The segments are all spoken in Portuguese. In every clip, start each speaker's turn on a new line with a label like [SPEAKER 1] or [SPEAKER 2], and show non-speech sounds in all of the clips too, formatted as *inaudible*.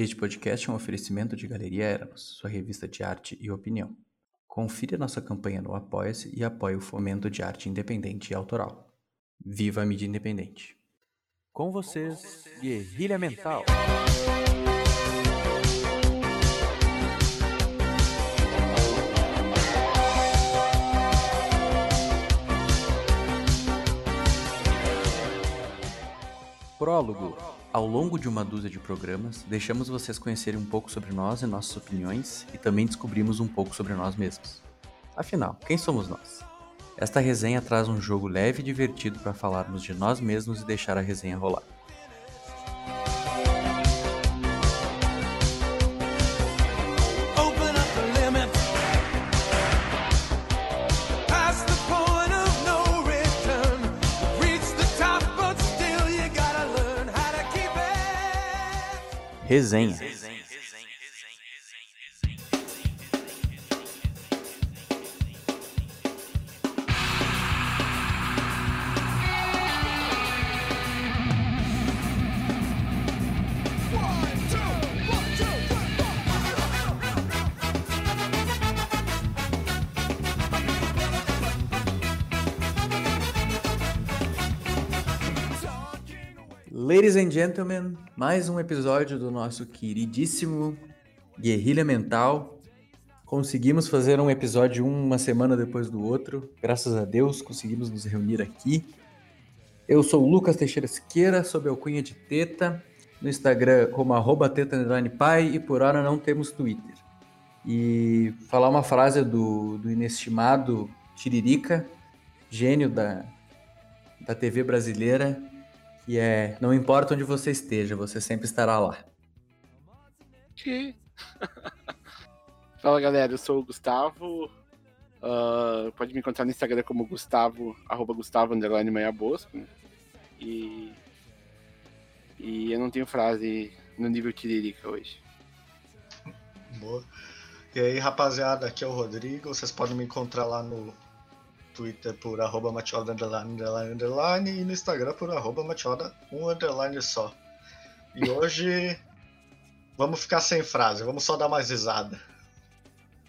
[SPEAKER 1] Este podcast é um oferecimento de Galeria Eranos, sua revista de arte e opinião. Confira nossa campanha no Apoia-se e apoie o fomento de arte independente e autoral. Viva a mídia independente.
[SPEAKER 2] Com vocês, Guerrilha Mental.
[SPEAKER 1] Prólogo. Ao longo de uma dúzia de programas, deixamos vocês conhecerem um pouco sobre nós e nossas opiniões e também descobrimos um pouco sobre nós mesmos. Afinal, quem somos nós? Esta resenha traz um jogo leve e divertido para falarmos de nós mesmos e deixar a resenha rolar. Resenha. Gentlemen, mais um episódio do nosso queridíssimo Guerrilha Mental. Conseguimos fazer um episódio uma semana depois do outro. Graças a Deus conseguimos nos reunir aqui. Eu sou o Lucas Teixeira Siqueira, sob alcunha de Teta, no Instagram como arroba e por hora não temos Twitter. E falar uma frase do, do inestimado Tiririca, gênio da, da TV brasileira, que é não importa onde você esteja, você sempre estará lá.
[SPEAKER 3] Que? *laughs* Fala galera, eu sou o Gustavo. Ah, pode me encontrar no Instagram como Gustavo, arroba Gustavo underline Meia Bosco. E. E eu não tenho frase no nível Tiririca hoje.
[SPEAKER 4] Boa. E aí, rapaziada, aqui é o Rodrigo. Vocês podem me encontrar lá no Twitter por arroba matioda underline, underline, underline e no Instagram por arroba matioda um underline só. E *laughs* hoje vamos ficar sem frase, vamos só dar mais risada.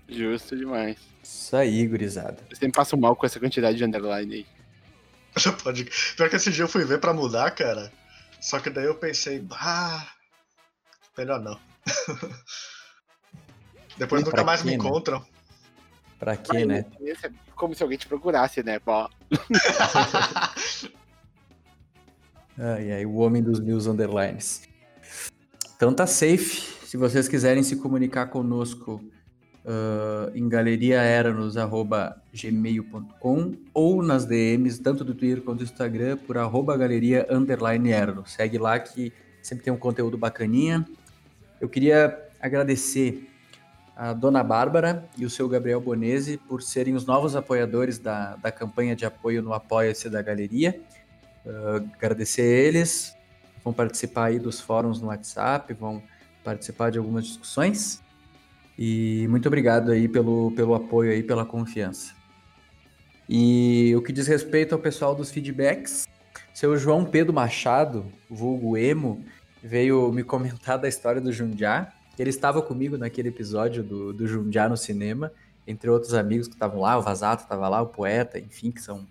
[SPEAKER 3] Justo demais.
[SPEAKER 1] Isso aí, gurizada.
[SPEAKER 3] Eu sempre passo mal com essa quantidade de underline aí. *laughs*
[SPEAKER 4] Pode... Pior que esse dia eu fui ver pra mudar, cara. Só que daí eu pensei, ah, melhor não. *laughs* Depois
[SPEAKER 1] E
[SPEAKER 4] nunca mais me
[SPEAKER 1] quê, né?
[SPEAKER 4] encontram.
[SPEAKER 1] Pra quê, né?
[SPEAKER 3] É Como se alguém te procurasse, né? Pô, *laughs*
[SPEAKER 1] Ai, ai, o homem dos mil underlines. Então tá safe. Se vocês quiserem se comunicar conosco ah, em galeriaeranos.gmail.com ou nas DMs, tanto do Twitter quanto do Instagram, por arroba galeria underline. Segue lá que sempre tem um conteúdo bacaninha. Eu queria agradecer a Dona Bárbara e o seu Gabriel Bonese por serem os novos apoiadores da, da campanha de apoio no Apoia-se da Galeria. Ah, agradecer a eles, vão participar aí dos fóruns no WhatsApp, vão participar de algumas discussões. E muito obrigado aí pelo, pelo apoio aí, pela confiança. E o que diz respeito ao pessoal dos feedbacks, seu João Pedro Machado, vulgo emo, veio me comentar da história do Jundiá. Ele estava comigo naquele episódio do, do Jundiá no cinema, entre outros amigos que estavam lá, o Vazato estava lá, o Poeta, enfim, que são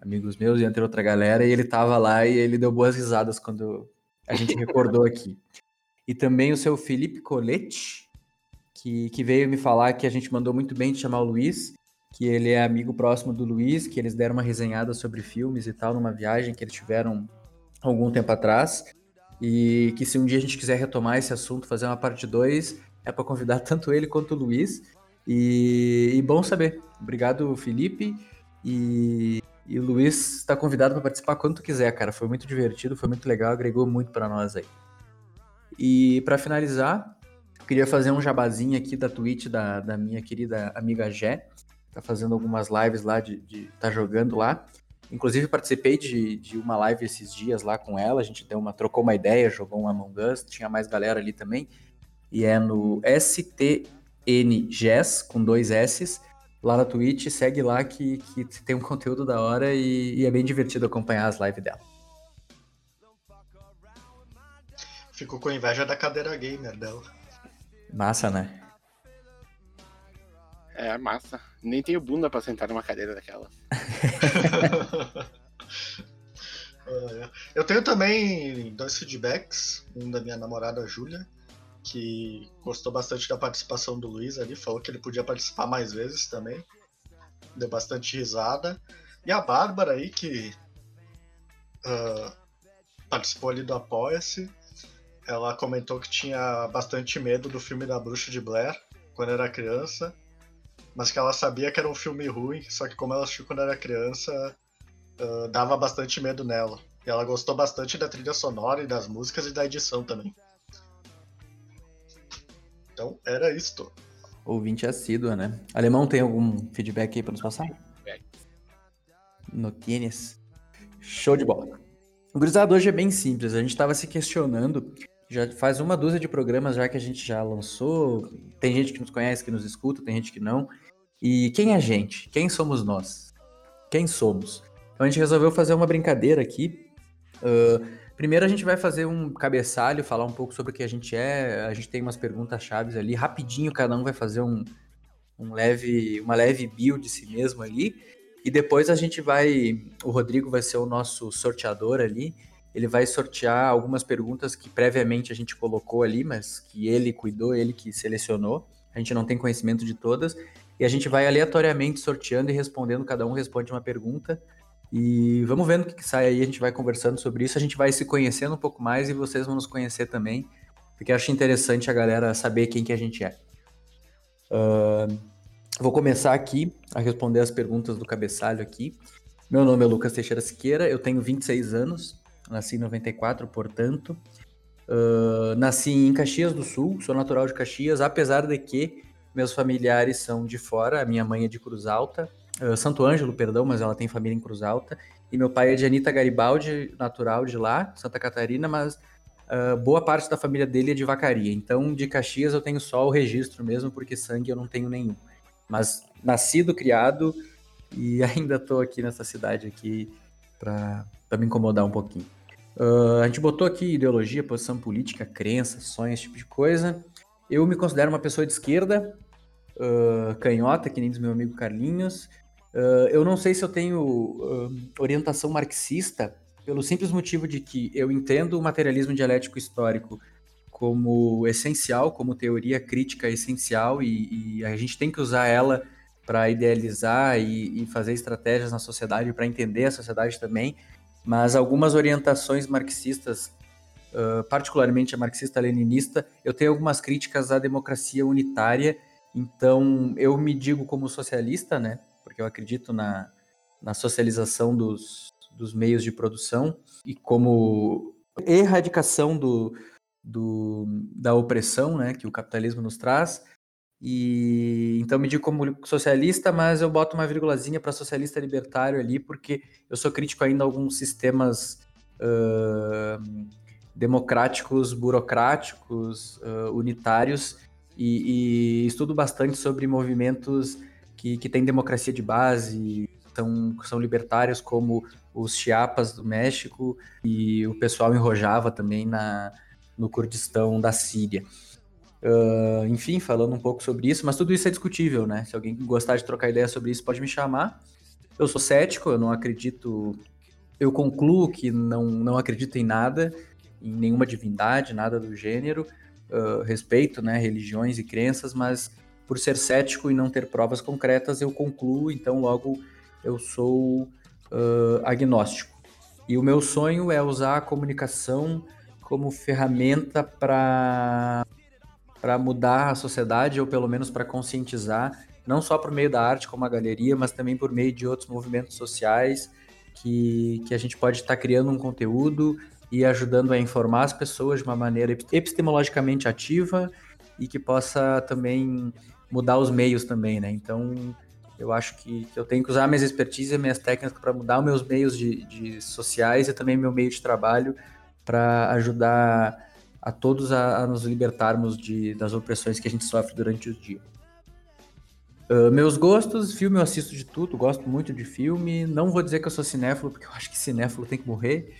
[SPEAKER 1] amigos meus e entre outra galera, e ele tava lá e ele deu boas risadas quando a gente recordou aqui. *laughs* E também o seu Felipe Colete, que, que veio me falar que a gente mandou muito bem de chamar o Luiz, que ele é amigo próximo do Luiz, que eles deram uma resenhada sobre filmes e tal, numa viagem que eles tiveram algum tempo atrás. E que se um dia a gente quiser retomar esse assunto, fazer uma parte 2, é para convidar *laughs* tanto ele quanto o Luiz. E, e bom saber. Obrigado, Felipe. E, e o Luiz está convidado para participar quando tu quiser, cara. Foi muito divertido, foi muito legal, agregou muito para nós aí. E para finalizar, queria fazer um jabazinho aqui da Twitch da, da minha querida amiga Jé. Tá fazendo algumas lives lá de, de tá jogando lá. Inclusive participei de, de uma live esses dias lá com ela. A gente deu uma, trocou uma ideia, jogou um Among Us, tinha mais galera ali também. E é no STNGES, com dois S's, lá na Twitch. Segue lá que, que tem um conteúdo da hora e, e é bem divertido acompanhar as lives dela.
[SPEAKER 4] Fico com inveja da cadeira gamer dela.
[SPEAKER 1] Massa, né?
[SPEAKER 3] É, massa. Nem tenho bunda pra sentar numa cadeira daquela. *laughs*
[SPEAKER 4] Eu tenho também dois feedbacks. Um da minha namorada Júlia, que gostou bastante da participação do Luiz ali, falou que ele podia participar mais vezes também. Deu bastante risada. E a Bárbara aí, que ah, participou ali do Apoia-se, ela comentou que tinha bastante medo do filme da Bruxa de Blair quando era criança, mas que ela sabia que era um filme ruim, só que como ela assistiu quando era criança, ah, dava bastante medo nela. E ela gostou bastante da trilha sonora e das músicas e da edição também. Então, era isto.
[SPEAKER 1] Ouvinte assídua, né? Alemão, tem algum feedback aí pra nos passar? No tênis. Show de bola. O gurizada hoje é bem simples. A gente tava se questionando. Já faz uma dúzia de programas já que a gente já lançou. Tem gente que nos conhece, que nos escuta, tem gente que não. E quem é a gente? Quem somos nós? Quem somos? Então a gente resolveu fazer uma brincadeira aqui. Ah, primeiro a gente vai fazer um cabeçalho, falar um pouco sobre o que a gente é. A gente tem umas perguntas chaves ali. Rapidinho, cada um vai fazer um, um leve, uma leve bio de si mesmo ali. E depois a gente vai. O Rodrigo vai ser o nosso sorteador ali. Ele vai sortear algumas perguntas que previamente a gente colocou ali, mas que ele cuidou, ele que selecionou. A gente não tem conhecimento de todas. E a gente vai aleatoriamente sorteando e respondendo. Cada um responde uma pergunta. E vamos vendo o que, que sai aí. A gente vai conversando sobre isso. A gente vai se conhecendo um pouco mais e vocês vão nos conhecer também. Porque acho interessante a galera saber quem que a gente é. Ahn, Vou começar aqui a responder as perguntas do cabeçalho aqui. Meu nome é Lucas Teixeira Siqueira, eu tenho 26 anos, nasci em 94, portanto. Ah, nasci em Caxias do Sul, sou natural de Caxias, apesar de que meus familiares são de fora, a minha mãe é de Cruz Alta, ah, Santo Ângelo, perdão, mas ela tem família em Cruz Alta, e meu pai é de Anitta Garibaldi, natural de lá, Santa Catarina, mas ah, boa parte da família dele é de Vacaria. Então, de Caxias eu tenho só o registro mesmo, porque sangue eu não tenho nenhum. Mas nascido, criado e *laughs* ainda tô aqui nessa cidade aqui para me incomodar um pouquinho. Ah, a gente botou aqui ideologia, posição política, crença, sonhos, esse tipo de coisa. Eu me considero uma pessoa de esquerda, ah, canhota, que nem diz meu amigo Carlinhos. Ah, eu não sei se eu tenho ah, orientação marxista, pelo simples motivo de que eu entendo o materialismo dialético histórico como essencial, como teoria crítica essencial, e, e a gente tem que usar ela para idealizar e, e fazer estratégias na sociedade, para entender a sociedade também. Mas algumas orientações marxistas, ah, particularmente a marxista-leninista, eu tenho algumas críticas à democracia unitária. Então, eu me digo como socialista, né? Porque eu acredito na, na socialização dos, dos meios de produção e como erradicação do, do, da opressão, né? Que o capitalismo nos traz. E então me digo como socialista, mas eu boto uma vírgulazinha para socialista libertário ali, porque eu sou crítico ainda a alguns sistemas ah, democráticos, burocráticos, ah, unitários, e, e estudo bastante sobre movimentos que, que têm democracia de base, são, são libertários, como os Chiapas do México, e o pessoal em Rojava também na, no Kurdistão da Síria. Ah, enfim, falando um pouco sobre isso, mas tudo isso é discutível, né? Se alguém gostar de trocar ideia sobre isso, pode me chamar. Eu sou cético, eu não acredito. Eu concluo que não, não acredito em nada, em nenhuma divindade, nada do gênero. Respeito, né, religiões e crenças, mas por ser cético e não ter provas concretas, eu concluo, então logo eu sou ah, agnóstico. E o meu sonho é usar a comunicação como ferramenta para para mudar a sociedade ou pelo menos para conscientizar, não só por meio da arte como a galeria, mas também por meio de outros movimentos sociais que, que a gente pode estar criando um conteúdo e ajudando a informar as pessoas de uma maneira epistemologicamente ativa e que possa também mudar os meios também, né? Então, eu acho que, que eu tenho que usar minhas expertise e minhas técnicas para mudar os meus meios de, de sociais e também meu meio de trabalho para ajudar a todos a, a nos libertarmos de, das opressões que a gente sofre durante o dia. Ah, meus gostos, filme eu assisto de tudo, gosto muito de filme. Não vou dizer que eu sou cinéfilo, porque eu acho que cinéfilo tem que morrer.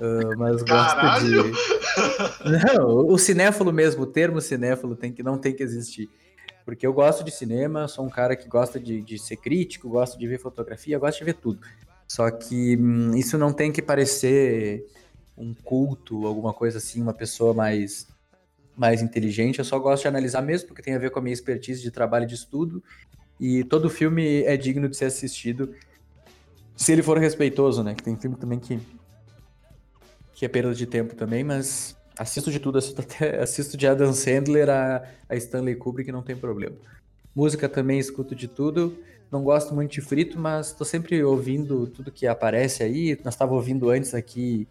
[SPEAKER 1] Ah, mas
[SPEAKER 4] Caralho!
[SPEAKER 1] gosto de. Não, o cinéfilo mesmo, o termo cinéfilo tem que, não tem que existir. Porque eu gosto de cinema, sou um cara que gosta de, de ser crítico, gosto de ver fotografia, gosto de ver tudo. Só que hum, isso não tem que parecer um culto, alguma coisa assim, uma pessoa mais, mais inteligente. Eu só gosto de analisar mesmo, porque tem a ver com a minha expertise de trabalho e de estudo. E todo filme é digno de ser assistido se ele for respeitoso, né? Que tem filme também que, que é perda de tempo também, mas assisto de tudo, assisto, *laughs* até, assisto de Adam Sandler a, a Stanley Kubrick, não tem problema. Música também escuto de tudo. Não gosto muito de frito, mas tô sempre ouvindo tudo que aparece aí. Nós estávamos ouvindo antes aqui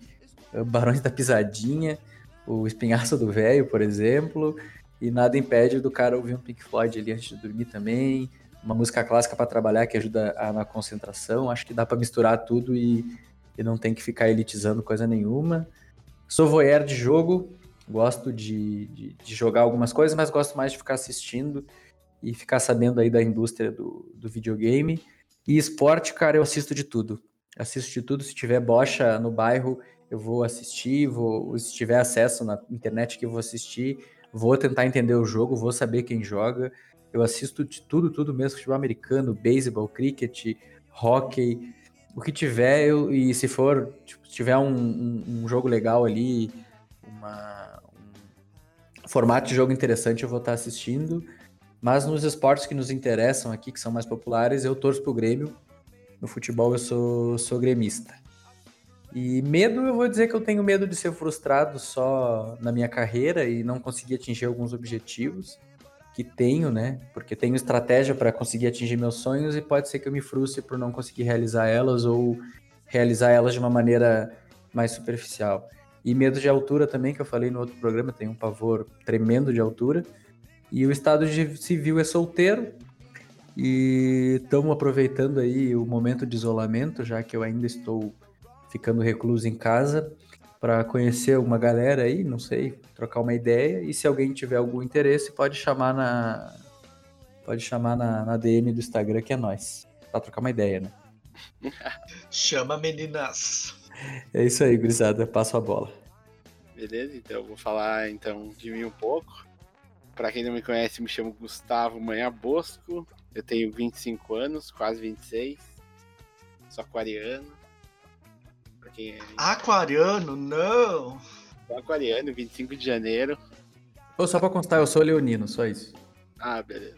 [SPEAKER 1] eh, Barões da Pisadinha, o Espinhaço do Velho, por exemplo. E nada impede do cara ouvir um Pink Floyd ali antes de dormir também. Uma música clássica para trabalhar que ajuda a- na concentração. Acho que dá para misturar tudo e, e não tem que ficar elitizando coisa nenhuma. Sou voyeur de jogo, gosto de, de, de jogar algumas coisas, mas gosto mais de ficar assistindo e ficar sabendo aí da indústria do, do videogame. E esporte, cara, eu assisto de tudo. Assisto de tudo. Se tiver bocha no bairro, eu vou assistir. Vou, se tiver acesso na internet que eu vou assistir, vou tentar entender o jogo, vou saber quem joga. Eu assisto de tudo, tudo mesmo. Futebol americano, beisebol, cricket, hockey, o que tiver. Eu, e se for, tipo, se tiver um, um- um jogo legal ali, uma, um formato de jogo interessante, eu vou estar assistindo. Mas nos esportes que nos interessam aqui, que são mais populares, eu torço pro Grêmio. No futebol eu sou, sou gremista. E medo, eu vou dizer que eu tenho medo de ser frustrado só na minha carreira e não conseguir atingir alguns objetivos que tenho, né? Porque tenho estratégia para conseguir atingir meus sonhos e pode ser que eu me frustre por não conseguir realizar elas ou realizar elas de uma maneira mais superficial. E medo de altura também, que eu falei no outro programa, tenho um pavor tremendo de altura. E o estado civil é solteiro. E estamos aproveitando aí o momento de isolamento, já que eu ainda estou ficando recluso em casa, para conhecer uma galera aí, não sei, trocar uma ideia. E se alguém tiver algum interesse, pode chamar na pode chamar na, na DM do Instagram que é nós, para trocar uma ideia, né? *laughs*
[SPEAKER 4] Chama meninas.
[SPEAKER 1] É isso aí, gurizada, passo a bola.
[SPEAKER 3] Beleza? Então eu vou falar então de mim um pouco. Pra quem não me conhece, me chamo Gustavo Manha Bosco. Eu tenho 25 anos, quase 26. Sou aquariano. Pra quem é
[SPEAKER 4] Aquariano, não!
[SPEAKER 3] aquariano, 25 de janeiro.
[SPEAKER 1] Ô, só para constar, eu sou leonino, só isso.
[SPEAKER 3] Ah, beleza.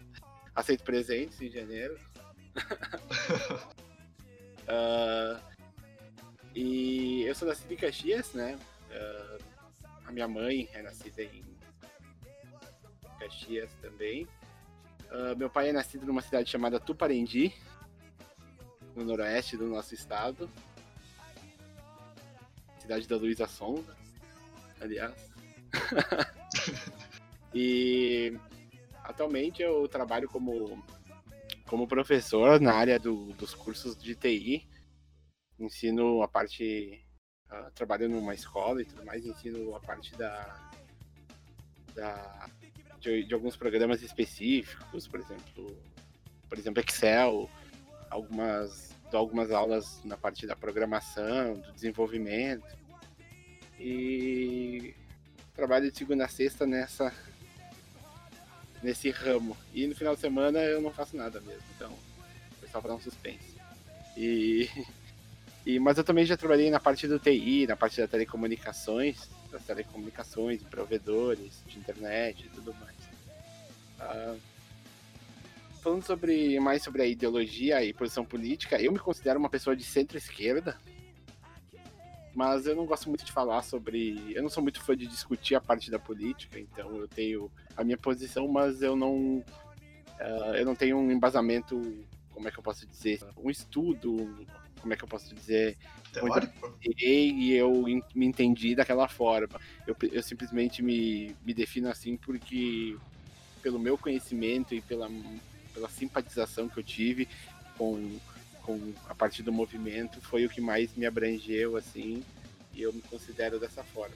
[SPEAKER 3] Aceito presentes em janeiro. *laughs* Ah, e eu sou nascido em Caxias, né? Ah, a minha mãe é nascida em Caxias também. Ah, meu pai é nascido numa cidade chamada Tuparendi, no noroeste do nosso estado. Cidade da Luísa Sonda, aliás. *laughs* e atualmente eu trabalho como, como professor na área do- dos cursos de TI. Ensino a parte. ah, trabalho numa escola e tudo mais, ensino a parte da. da de, de alguns programas específicos, por exemplo, por exemplo, Excel, algumas, dou algumas aulas na parte da programação, do desenvolvimento. E trabalho de segunda a sexta nessa nesse ramo. E no final de semana eu não faço nada mesmo, então foi só para um suspense. E, *laughs* e mas eu também já trabalhei na parte do TI, na parte da telecomunicações, das telecomunicações, de provedores, de internet e tudo mais. Ah, falando sobre mais sobre a ideologia e posição política, eu me considero uma pessoa de centro-esquerda, mas eu não gosto muito de falar sobre. Eu não sou muito fã de discutir a parte da política, então eu tenho a minha posição, mas eu não. ah, eu não tenho um embasamento, como é que eu posso dizer? Um estudo, como é que eu posso dizer?
[SPEAKER 4] Teórico?
[SPEAKER 3] e eu me entendi daquela forma. Eu, eu simplesmente me, me defino assim porque, pelo meu conhecimento e pela, pela simpatização que eu tive com, com a parte do movimento, foi o que mais me abrangeu, assim, e eu me considero dessa forma.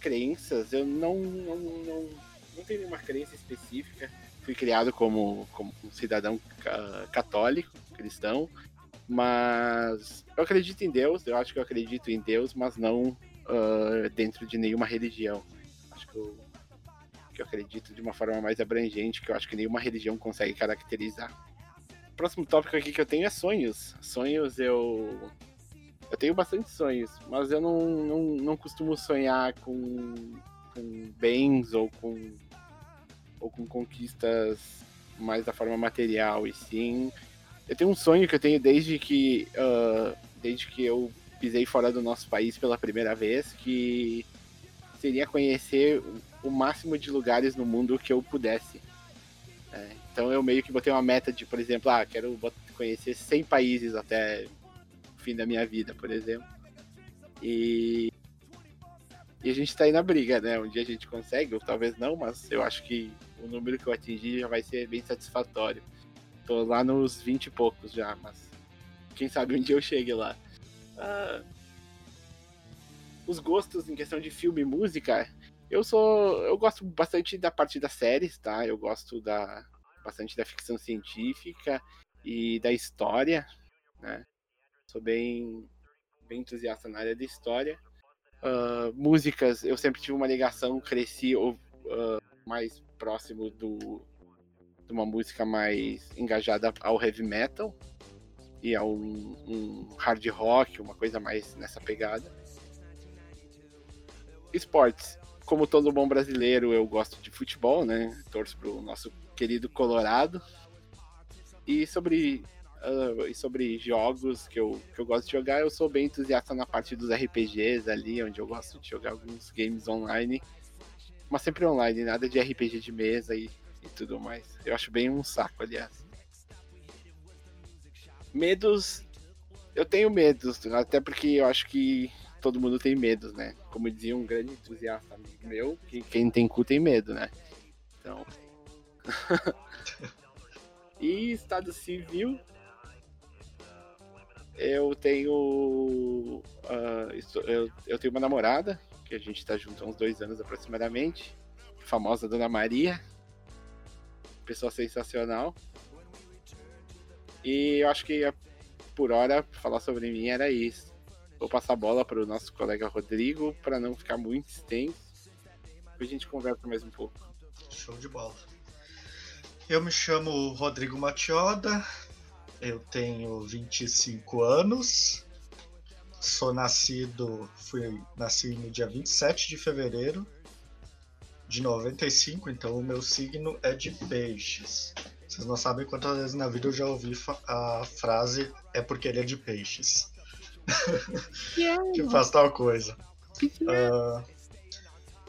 [SPEAKER 3] Crenças, eu não, não, não, não tenho nenhuma crença específica. Fui criado como, como um cidadão ca- católico, cristão, Mas eu acredito em Deus, eu acho que eu acredito em Deus, mas não ah, dentro de nenhuma religião. Acho que eu, eu acredito de uma forma mais abrangente, que eu acho que nenhuma religião consegue caracterizar. O próximo tópico aqui que eu tenho é sonhos. Sonhos eu. Eu tenho bastante sonhos, mas eu não, não, não costumo sonhar com, com bens ou com, ou com conquistas mais da forma material, e sim. Eu tenho um sonho que eu tenho desde que, ah, desde que eu pisei fora do nosso país pela primeira vez, que seria conhecer o- máximo de lugares no mundo que eu pudesse. É, então eu meio que botei uma meta de, por exemplo, ah, quero conhecer 100 países até o fim da minha vida, por exemplo. E, e a gente tá aí na briga, né? Um dia a gente consegue, ou talvez não, mas eu acho que o número que eu atingir já vai ser bem satisfatório. Tô lá nos 20 e poucos já, mas quem sabe um dia eu chegue lá. Ah, os gostos em questão de filme e música, eu sou. Eu gosto bastante da parte das séries, tá? Eu gosto da bastante da ficção científica e da história, né? Sou bem, bem entusiasta na área da história. Ah, músicas, eu sempre tive uma ligação, cresci ou, ah, mais próximo do de uma música mais engajada ao heavy metal e a um, um hard rock, uma coisa mais nessa pegada. Esportes. Como todo bom brasileiro, eu gosto de futebol, né? Torço pro nosso querido Colorado. E sobre, ah, e sobre jogos que eu, que eu gosto de jogar, eu sou bem entusiasta na parte dos RPGs ali, onde eu gosto de jogar alguns games online. Mas sempre online, nada de RPG de mesa e, e tudo mais. Eu acho bem um saco, aliás. Medos. Eu tenho medos, até porque eu acho que todo mundo tem medos, né? Como dizia um grande entusiasta amigo meu, que quem tem cu tem medo, né? Então. *laughs* e Estado Civil. Eu tenho. ah, isso- eu, eu tenho uma namorada, que a gente tá junto há uns dois anos aproximadamente. Famosa Dona Maria. Pessoa sensacional. E eu acho que por hora falar sobre mim era isso. Vou passar a bola para o nosso colega Rodrigo para não ficar muito extenso. Depois a gente conversa mais um pouco.
[SPEAKER 4] Show de bola. Eu me chamo Rodrigo Matioda, eu tenho 25 anos, sou nascido, fui, nasci no dia 27 de fevereiro de 95, então o meu signo é de peixes. Vocês não sabem quantas vezes na vida eu já ouvi a frase é porque ele é de peixes. Que *laughs* faz tal coisa. Ah,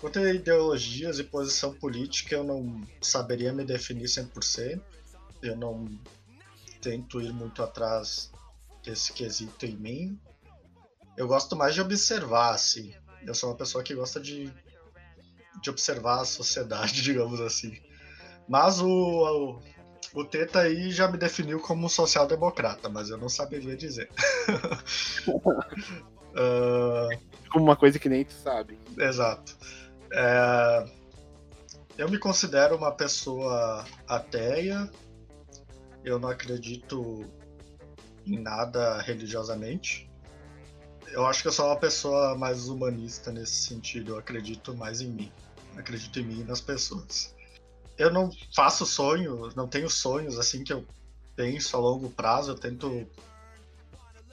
[SPEAKER 4] Quanto a ideologias e posição política, eu não saberia me definir 100%. Eu não tento ir muito atrás desse quesito em mim. Eu gosto mais de observar, assim. Eu sou uma pessoa que gosta de, de observar a sociedade, *laughs* digamos assim. Mas o, o, o Teta aí já me definiu como um social-democrata, mas eu não saberia dizer. *laughs* Ah,
[SPEAKER 3] Como uma coisa que nem tu sabe.
[SPEAKER 4] Exato. É, eu me considero uma pessoa ateia. Eu não acredito em nada religiosamente. Eu acho que eu sou uma pessoa mais humanista nesse sentido. Eu acredito mais em mim. Acredito em mim e nas pessoas. Eu não faço sonhos, não tenho sonhos assim que eu penso a longo prazo. Eu tento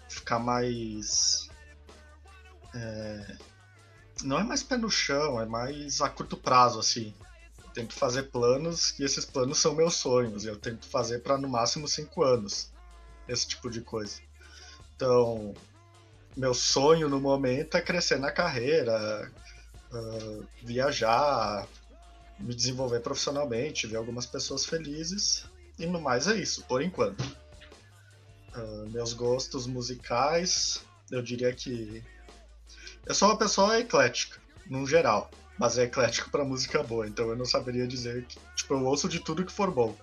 [SPEAKER 4] ficar mais não é mais pé no chão, é mais a curto prazo, assim. Eu tento fazer planos e esses planos são meus sonhos. Eu tento fazer para no máximo cinco anos. Esse tipo de coisa. Então, meu sonho no momento é crescer na carreira, ah, viajar, me desenvolver profissionalmente, ver algumas pessoas felizes. E no mais é isso, por enquanto. Ah, meus gostos musicais, eu diria que eu sou uma pessoa eclética, no geral, mas é eclético pra música boa, então eu não saberia dizer que, tipo, eu ouço de tudo que for bom.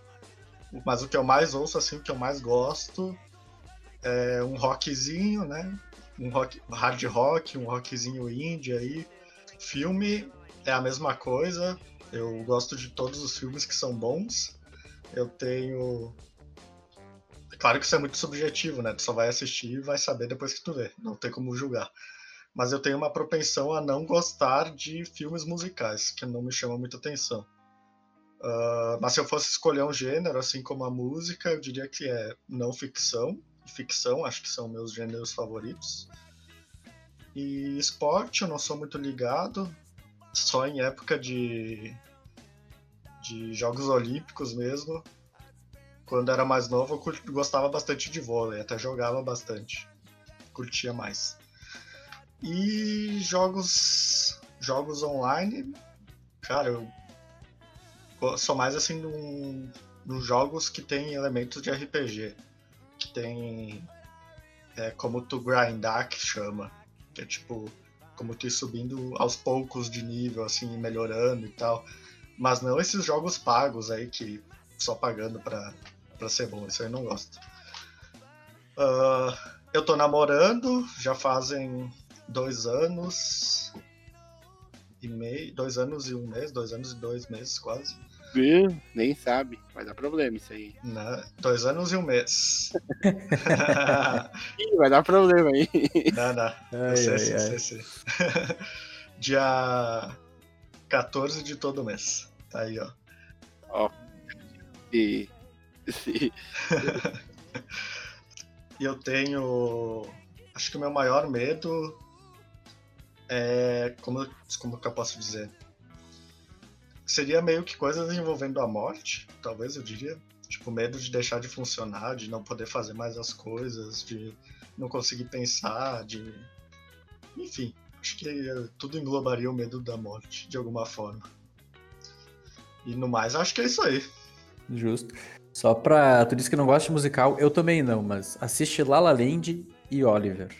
[SPEAKER 4] Mas o que eu mais ouço, assim, o que eu mais gosto é um rockzinho, né? Um rock, hard rock, um rockzinho indie aí. Filme é a mesma coisa. Eu gosto de todos os filmes que são bons. Eu tenho Claro que isso é muito subjetivo, né? Tu só vai assistir e vai saber depois que tu vê. Não tem como julgar. Mas eu tenho uma propensão a não gostar de filmes musicais, que não me chamam muita atenção. Ah, mas se eu fosse escolher um gênero, assim como a música, eu diria que é não ficção e ficção, acho que são meus gêneros favoritos. E esporte, eu não sou muito ligado, só em época de, de Jogos Olímpicos mesmo. Quando era mais novo, eu cur- gostava bastante de vôlei, até jogava bastante. Curtia mais. E jogos jogos online, cara, eu sou mais assim num, nos jogos que tem elementos de RPG. Que tem é, como tu grindar, que chama. Que é tipo, como ir subindo aos poucos de nível, assim, melhorando e tal. Mas não esses jogos pagos aí que só pagando pra, pra ser bom, isso aí eu não gosto. Ah, eu tô namorando, já fazem dois anos e meio, dois anos e um mês, dois anos e dois meses quase.
[SPEAKER 3] Viu? Nem sabe. Vai dar problema isso aí.
[SPEAKER 4] Né? Dois anos e um mês. *laughs* *laughs*
[SPEAKER 3] Ih, vai dar problema aí.
[SPEAKER 4] não, não.
[SPEAKER 1] Ai,
[SPEAKER 4] sei,
[SPEAKER 1] ai,
[SPEAKER 4] sim,
[SPEAKER 1] ai.
[SPEAKER 4] sei. *laughs* Dia 14 de todo mês. Tá aí, ó.
[SPEAKER 3] E, se,
[SPEAKER 4] E eu tenho. Acho que o meu maior medo é. Como, como que eu posso dizer? Seria meio que coisas envolvendo a morte, talvez eu diria. Tipo, medo de deixar de funcionar, de não poder fazer mais as coisas, de não conseguir pensar, de. Enfim, acho que tudo englobaria o medo da morte, de alguma forma. E no mais, acho que é isso aí.
[SPEAKER 1] Justo. Só pra. Tu disse que não gosta de musical, eu também não, mas assiste La La Land e Oliver.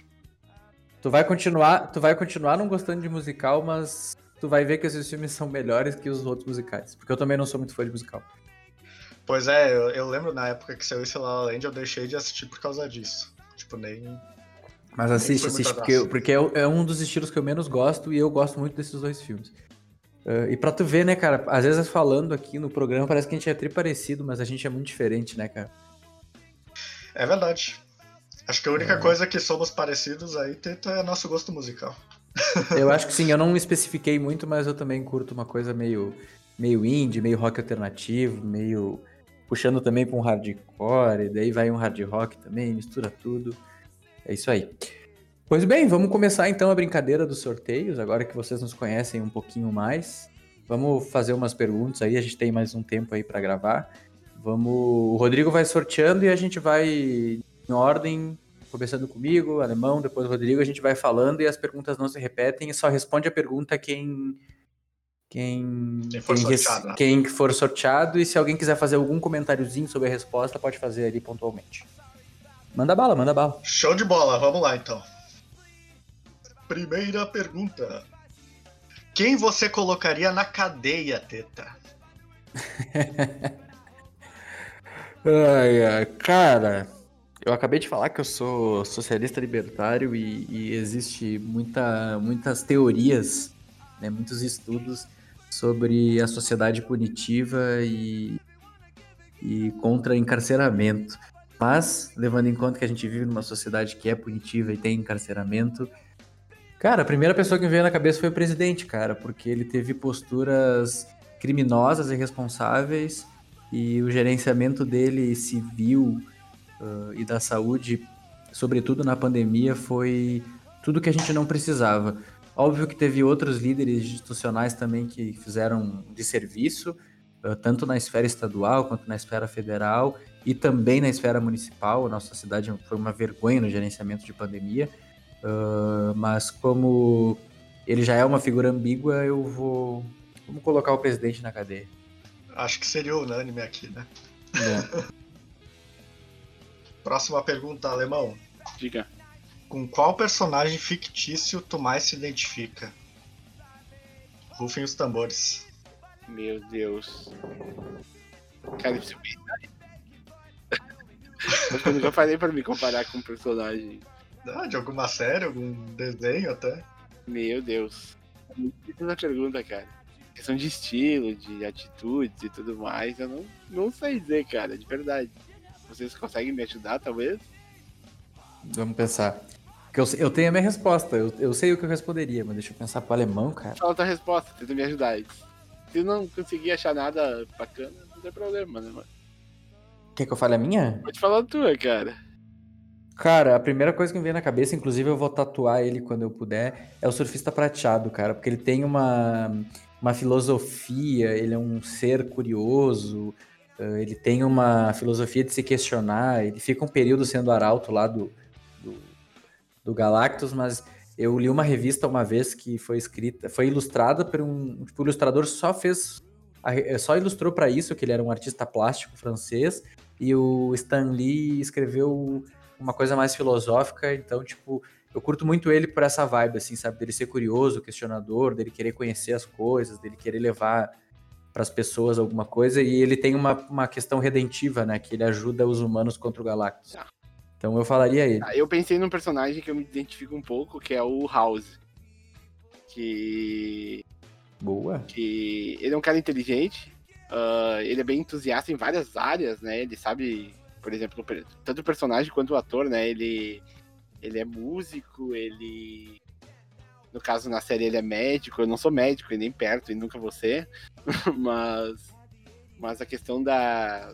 [SPEAKER 1] Tu vai continuar, tu vai continuar não gostando de musical, mas tu vai ver que esses filmes são melhores que os outros musicais. Porque eu também não sou muito fã de musical.
[SPEAKER 4] Pois é, eu, eu lembro na época que saiu esse La La Land, eu deixei de assistir por causa disso. Tipo, nem.
[SPEAKER 1] Mas assiste,
[SPEAKER 4] muito
[SPEAKER 1] assiste, porque, porque é, é um dos estilos que eu menos gosto e eu gosto muito desses dois filmes. Eh, e pra tu ver, né, cara, às vezes falando aqui no programa parece que a gente é tri parecido, mas a gente é muito diferente, né, cara?
[SPEAKER 4] É verdade. Acho que a única
[SPEAKER 1] É.
[SPEAKER 4] coisa que somos parecidos aí é nosso gosto musical.
[SPEAKER 1] Eu acho que sim, eu não especifiquei muito, mas eu também curto uma coisa meio, meio indie, meio rock alternativo, meio puxando também pra um hardcore, e daí vai um hard rock também, mistura tudo. É isso aí. Pois bem, vamos começar então a brincadeira dos sorteios, agora que vocês nos conhecem um pouquinho mais. Vamos fazer umas perguntas aí, a gente tem mais um tempo aí pra gravar. Vamos, o Rodrigo vai sorteando e a gente vai em ordem, começando comigo, alemão, depois o Rodrigo, a gente vai falando e as perguntas não se repetem e só responde a pergunta quem quem
[SPEAKER 4] Quem for
[SPEAKER 1] res-
[SPEAKER 4] sorteado, né?
[SPEAKER 1] quem for sorteado e se alguém quiser fazer algum comentáriozinho sobre a resposta, pode fazer ali pontualmente. Manda bala, manda bala.
[SPEAKER 4] Show de bola, vamos lá então. Primeira pergunta. Quem você colocaria na cadeia, Teta? *laughs*
[SPEAKER 1] Ai, ai, cara, eu acabei de falar que eu sou socialista libertário e, e existe muita, muitas teorias, né, muitos estudos sobre a sociedade punitiva e, e contra encarceramento. Mas, levando em conta que a gente vive numa sociedade que é punitiva e tem encarceramento, cara, a primeira pessoa que me veio na cabeça foi o presidente, cara, porque ele teve posturas criminosas e irresponsáveis e o gerenciamento dele civil ah, e da saúde, sobretudo na pandemia, foi tudo que a gente não precisava. Óbvio que teve outros líderes institucionais também que fizeram de serviço, ah, tanto na esfera estadual quanto na esfera federal e também na esfera municipal. A nossa cidade foi uma vergonha no gerenciamento de pandemia, ah, mas como ele já é uma figura ambígua, eu vou vamos colocar o presidente na cadeia.
[SPEAKER 4] Acho que seria unânime aqui, né?
[SPEAKER 1] Bom, *laughs*
[SPEAKER 4] Próxima pergunta, alemão.
[SPEAKER 3] diga.
[SPEAKER 4] Com qual personagem fictício tu mais se identifica? Rufem os tambores.
[SPEAKER 3] Meu Deus. Cara. Mas eu nunca parei pra me comparar com um personagem.
[SPEAKER 4] Ah, de alguma série, algum desenho até.
[SPEAKER 3] Meu Deus. Muito pergunta, cara. Questão de estilo, de atitudes e tudo mais, eu não, não sei dizer, cara, de verdade. Vocês conseguem me ajudar, talvez?
[SPEAKER 1] Vamos pensar. Eu, eu tenho a minha resposta. Eu, eu sei o que eu responderia, mas deixa eu pensar pro alemão, cara.
[SPEAKER 3] Fala a tua resposta, tenta me ajudar. Se não conseguir achar nada bacana, não tem problema, né, mano?
[SPEAKER 1] Quer que eu fale a minha?
[SPEAKER 3] Pode falar a tua, cara.
[SPEAKER 1] Cara, a primeira coisa que me vem na cabeça, inclusive eu vou tatuar ele quando eu puder, é o surfista prateado, cara, porque ele tem uma, uma filosofia, ele é um ser curioso, ele tem uma filosofia de se questionar, ele fica um período sendo arauto lá do, do, do Galactus, mas eu li uma revista uma vez que foi escrita, foi ilustrada por um, tipo, o ilustrador só fez, só ilustrou pra isso, que ele era um artista plástico francês, e o Stan Lee escreveu uma coisa mais filosófica, então, tipo, eu curto muito ele por essa vibe, assim, sabe? Dele ser curioso, questionador, dele querer conhecer as coisas, dele querer levar para as pessoas alguma coisa, e ele tem uma, uma questão redentiva, né? Que ele ajuda os humanos contra o Galactus.
[SPEAKER 3] Ah.
[SPEAKER 1] Então eu falaria ele.
[SPEAKER 3] Ah, Eu pensei num personagem que eu me identifico um pouco, que é o House. Que.
[SPEAKER 1] Boa.
[SPEAKER 3] que ele é um cara inteligente, ah, ele é bem entusiasta em várias áreas, né? Ele sabe, por exemplo, tanto o personagem quanto o ator, né? Ele, ele é músico, ele. No caso, na série, ele é médico. Eu não sou médico e nem perto, e nunca vou ser. *laughs* mas, mas a questão da,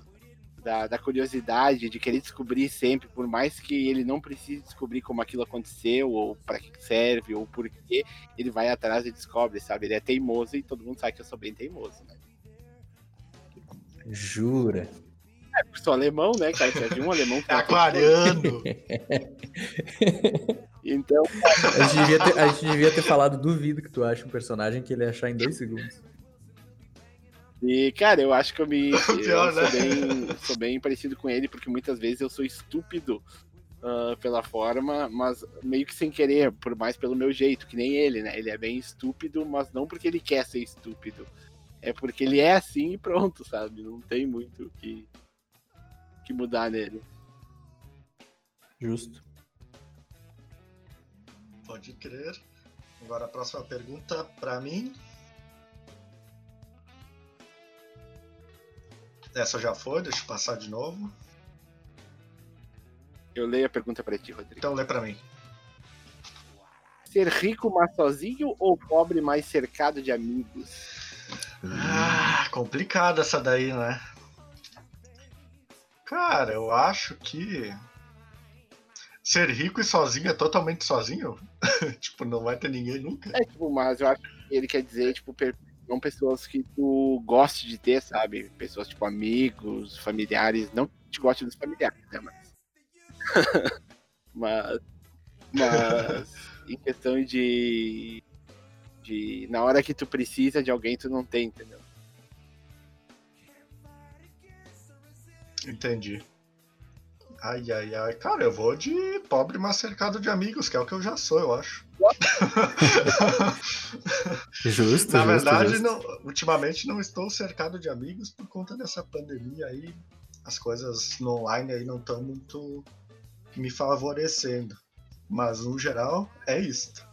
[SPEAKER 3] da, da curiosidade, de querer descobrir sempre, por mais que ele não precise descobrir como aquilo aconteceu, ou para que serve, ou por quê, ele vai atrás e descobre, sabe? Ele é teimoso e todo mundo sabe que eu sou bem teimoso, né?
[SPEAKER 1] Jura.
[SPEAKER 3] É, porque sou alemão, né, cara? Você viu um alemão
[SPEAKER 4] É
[SPEAKER 3] fala
[SPEAKER 4] aquariano. *laughs*
[SPEAKER 3] Então,
[SPEAKER 1] A gente, devia ter, a gente devia ter falado, duvido que tu acha um personagem que ele ia achar em dois segundos.
[SPEAKER 3] e, cara, eu acho que eu me. *laughs* eu
[SPEAKER 4] Pior,
[SPEAKER 3] sou,
[SPEAKER 4] né?
[SPEAKER 3] bem, sou bem parecido com ele, porque muitas vezes eu sou estúpido ah, pela forma, mas meio que sem querer, por mais pelo meu jeito, que nem ele, né? Ele é bem estúpido, mas não porque ele quer ser estúpido. É porque ele é assim e pronto, sabe? Não tem muito o que, que mudar nele.
[SPEAKER 1] Justo.
[SPEAKER 4] Pode crer. Agora a próxima pergunta pra mim. Essa já foi, deixa eu passar de novo.
[SPEAKER 3] Eu leio a pergunta pra ti, Rodrigo.
[SPEAKER 4] Então lê pra mim.
[SPEAKER 3] Ser rico, mas sozinho ou pobre, mas cercado de amigos?
[SPEAKER 4] Ah, complicada essa daí, né? Cara, eu acho que ser rico e sozinho é totalmente sozinho. *laughs* tipo, não vai ter ninguém nunca.
[SPEAKER 3] É, tipo, mas eu acho que ele quer dizer, tipo, não pessoas que tu goste de ter, sabe? Pessoas, tipo, amigos, familiares. Não que te goste dos familiares, né? Mas. *laughs* mas. Mas. Em questão de. De. Na hora que tu precisa de alguém, tu não tem, entendeu?
[SPEAKER 4] Entendi. Ai, ai, ai. Cara, eu vou de pobre, mas cercado de amigos, que é o que eu já sou, eu acho. *laughs*
[SPEAKER 1] Justo,
[SPEAKER 4] Na
[SPEAKER 1] justo,
[SPEAKER 4] verdade,
[SPEAKER 1] justo.
[SPEAKER 4] não, ultimamente não estou cercado de amigos por conta dessa pandemia aí. As coisas no online aí não estão muito me favorecendo. Mas no geral é isto.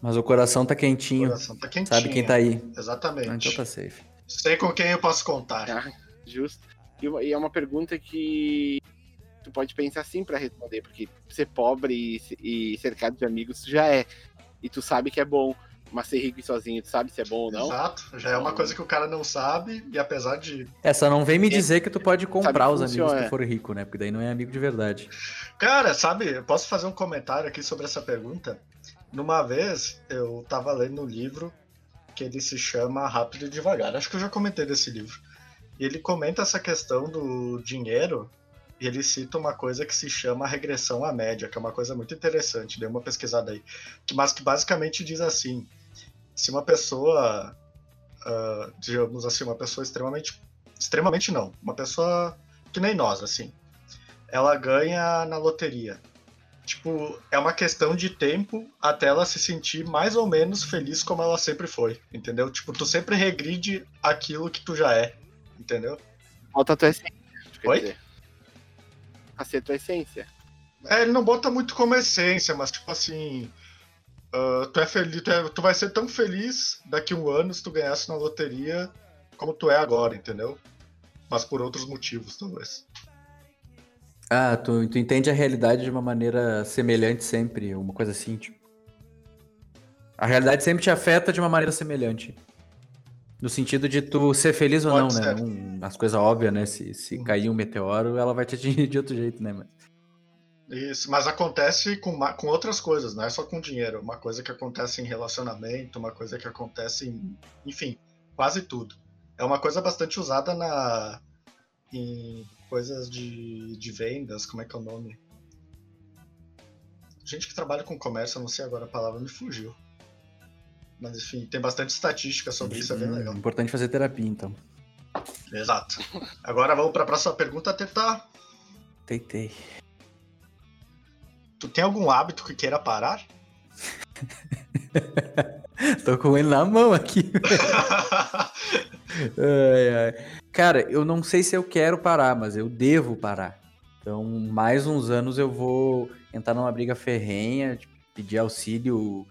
[SPEAKER 1] Mas o coração tá
[SPEAKER 4] O
[SPEAKER 1] quentinho.
[SPEAKER 4] coração tá quentinho.
[SPEAKER 1] Sabe quem tá aí.
[SPEAKER 4] Exatamente.
[SPEAKER 1] Então tá safe.
[SPEAKER 4] Sei com quem eu posso contar.
[SPEAKER 3] Ah, justo. E é uma pergunta que tu pode pensar assim pra responder, porque ser pobre e, e cercado de amigos já é. E tu sabe que é bom, mas ser rico e sozinho, tu sabe se é bom ou não?
[SPEAKER 4] Exato. Já é uma coisa que o cara não sabe, e apesar de.
[SPEAKER 1] Essa não vem me dizer que tu pode comprar os amigos
[SPEAKER 3] funciona,
[SPEAKER 1] se
[SPEAKER 3] é.
[SPEAKER 1] tu for rico, né? Porque daí não é amigo de verdade.
[SPEAKER 4] Cara, sabe, eu posso fazer um comentário aqui sobre essa pergunta? Numa vez eu tava lendo um livro que ele se chama Rápido e Devagar. Acho que eu já comentei desse livro. E ele comenta essa questão do dinheiro e ele cita uma coisa que se chama regressão à média, que é uma coisa muito interessante. Dei uma pesquisada aí. Que, mas que basicamente diz assim: se uma pessoa, ah, digamos assim, uma pessoa extremamente. Extremamente não, uma pessoa que nem nós, assim ela ganha na loteria. Tipo, é uma questão de tempo até ela se sentir mais ou menos feliz como ela sempre foi, entendeu? Tipo, tu sempre regride aquilo que tu já é, entendeu?
[SPEAKER 3] Falta a tua essência.
[SPEAKER 4] Oi?
[SPEAKER 3] dizer. A ser tua essência.
[SPEAKER 4] É, ele não bota muito como essência, mas tipo assim, ah, tu é feliz, tu, é- tu vai ser tão feliz daqui a um ano se tu ganhasse na loteria como tu é agora, entendeu? Mas por outros motivos, talvez.
[SPEAKER 1] Ah, tu, tu entende a realidade de uma maneira semelhante sempre, uma coisa assim, tipo. A realidade sempre te afeta de uma maneira semelhante. No sentido de tu ser feliz ou
[SPEAKER 4] Pode
[SPEAKER 1] não,
[SPEAKER 4] ser.
[SPEAKER 1] né? Não- as coisas óbvias, né? Se, se
[SPEAKER 4] Uhum.
[SPEAKER 1] cair um meteoro, ela vai te atingir de outro jeito, né? Mas...
[SPEAKER 4] Isso, mas acontece com, com outras coisas, não é só com dinheiro. Uma coisa que acontece em relacionamento, uma coisa que acontece em. Enfim, quase tudo. É uma coisa bastante usada na. em coisas de, de vendas, como é que é o nome? Gente que trabalha com comércio, eu não sei agora a palavra, me fugiu. Mas enfim, tem bastante estatística sobre isso, é bem
[SPEAKER 1] Hum,
[SPEAKER 4] legal.
[SPEAKER 1] Importante fazer terapia, então.
[SPEAKER 4] Exato. Agora vamos para a próxima pergunta, Teta.
[SPEAKER 1] Teitei.
[SPEAKER 4] Tu tem algum hábito que queira parar? *laughs*
[SPEAKER 1] Tô com ele na mão aqui. *laughs* Ai, ai. Cara, eu não sei se eu quero parar, mas eu devo parar. Então, mais uns anos eu vou entrar numa briga ferrenha, de pedir auxílio,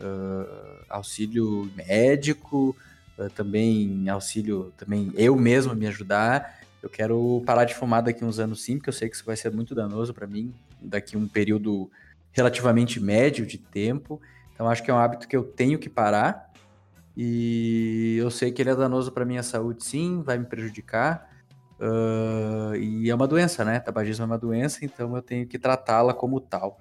[SPEAKER 1] ah, auxílio médico, ah, também auxílio, também eu mesmo me ajudar. Eu quero parar de fumar daqui uns anos sim, porque eu sei que isso vai ser muito danoso pra mim, daqui um período relativamente médio de tempo. Então, acho que é um hábito que eu tenho que parar. E eu sei que ele é danoso para minha saúde, sim, vai me prejudicar. Ah, e é uma doença, né? Tabagismo é uma doença, então eu tenho que tratá-la como tal.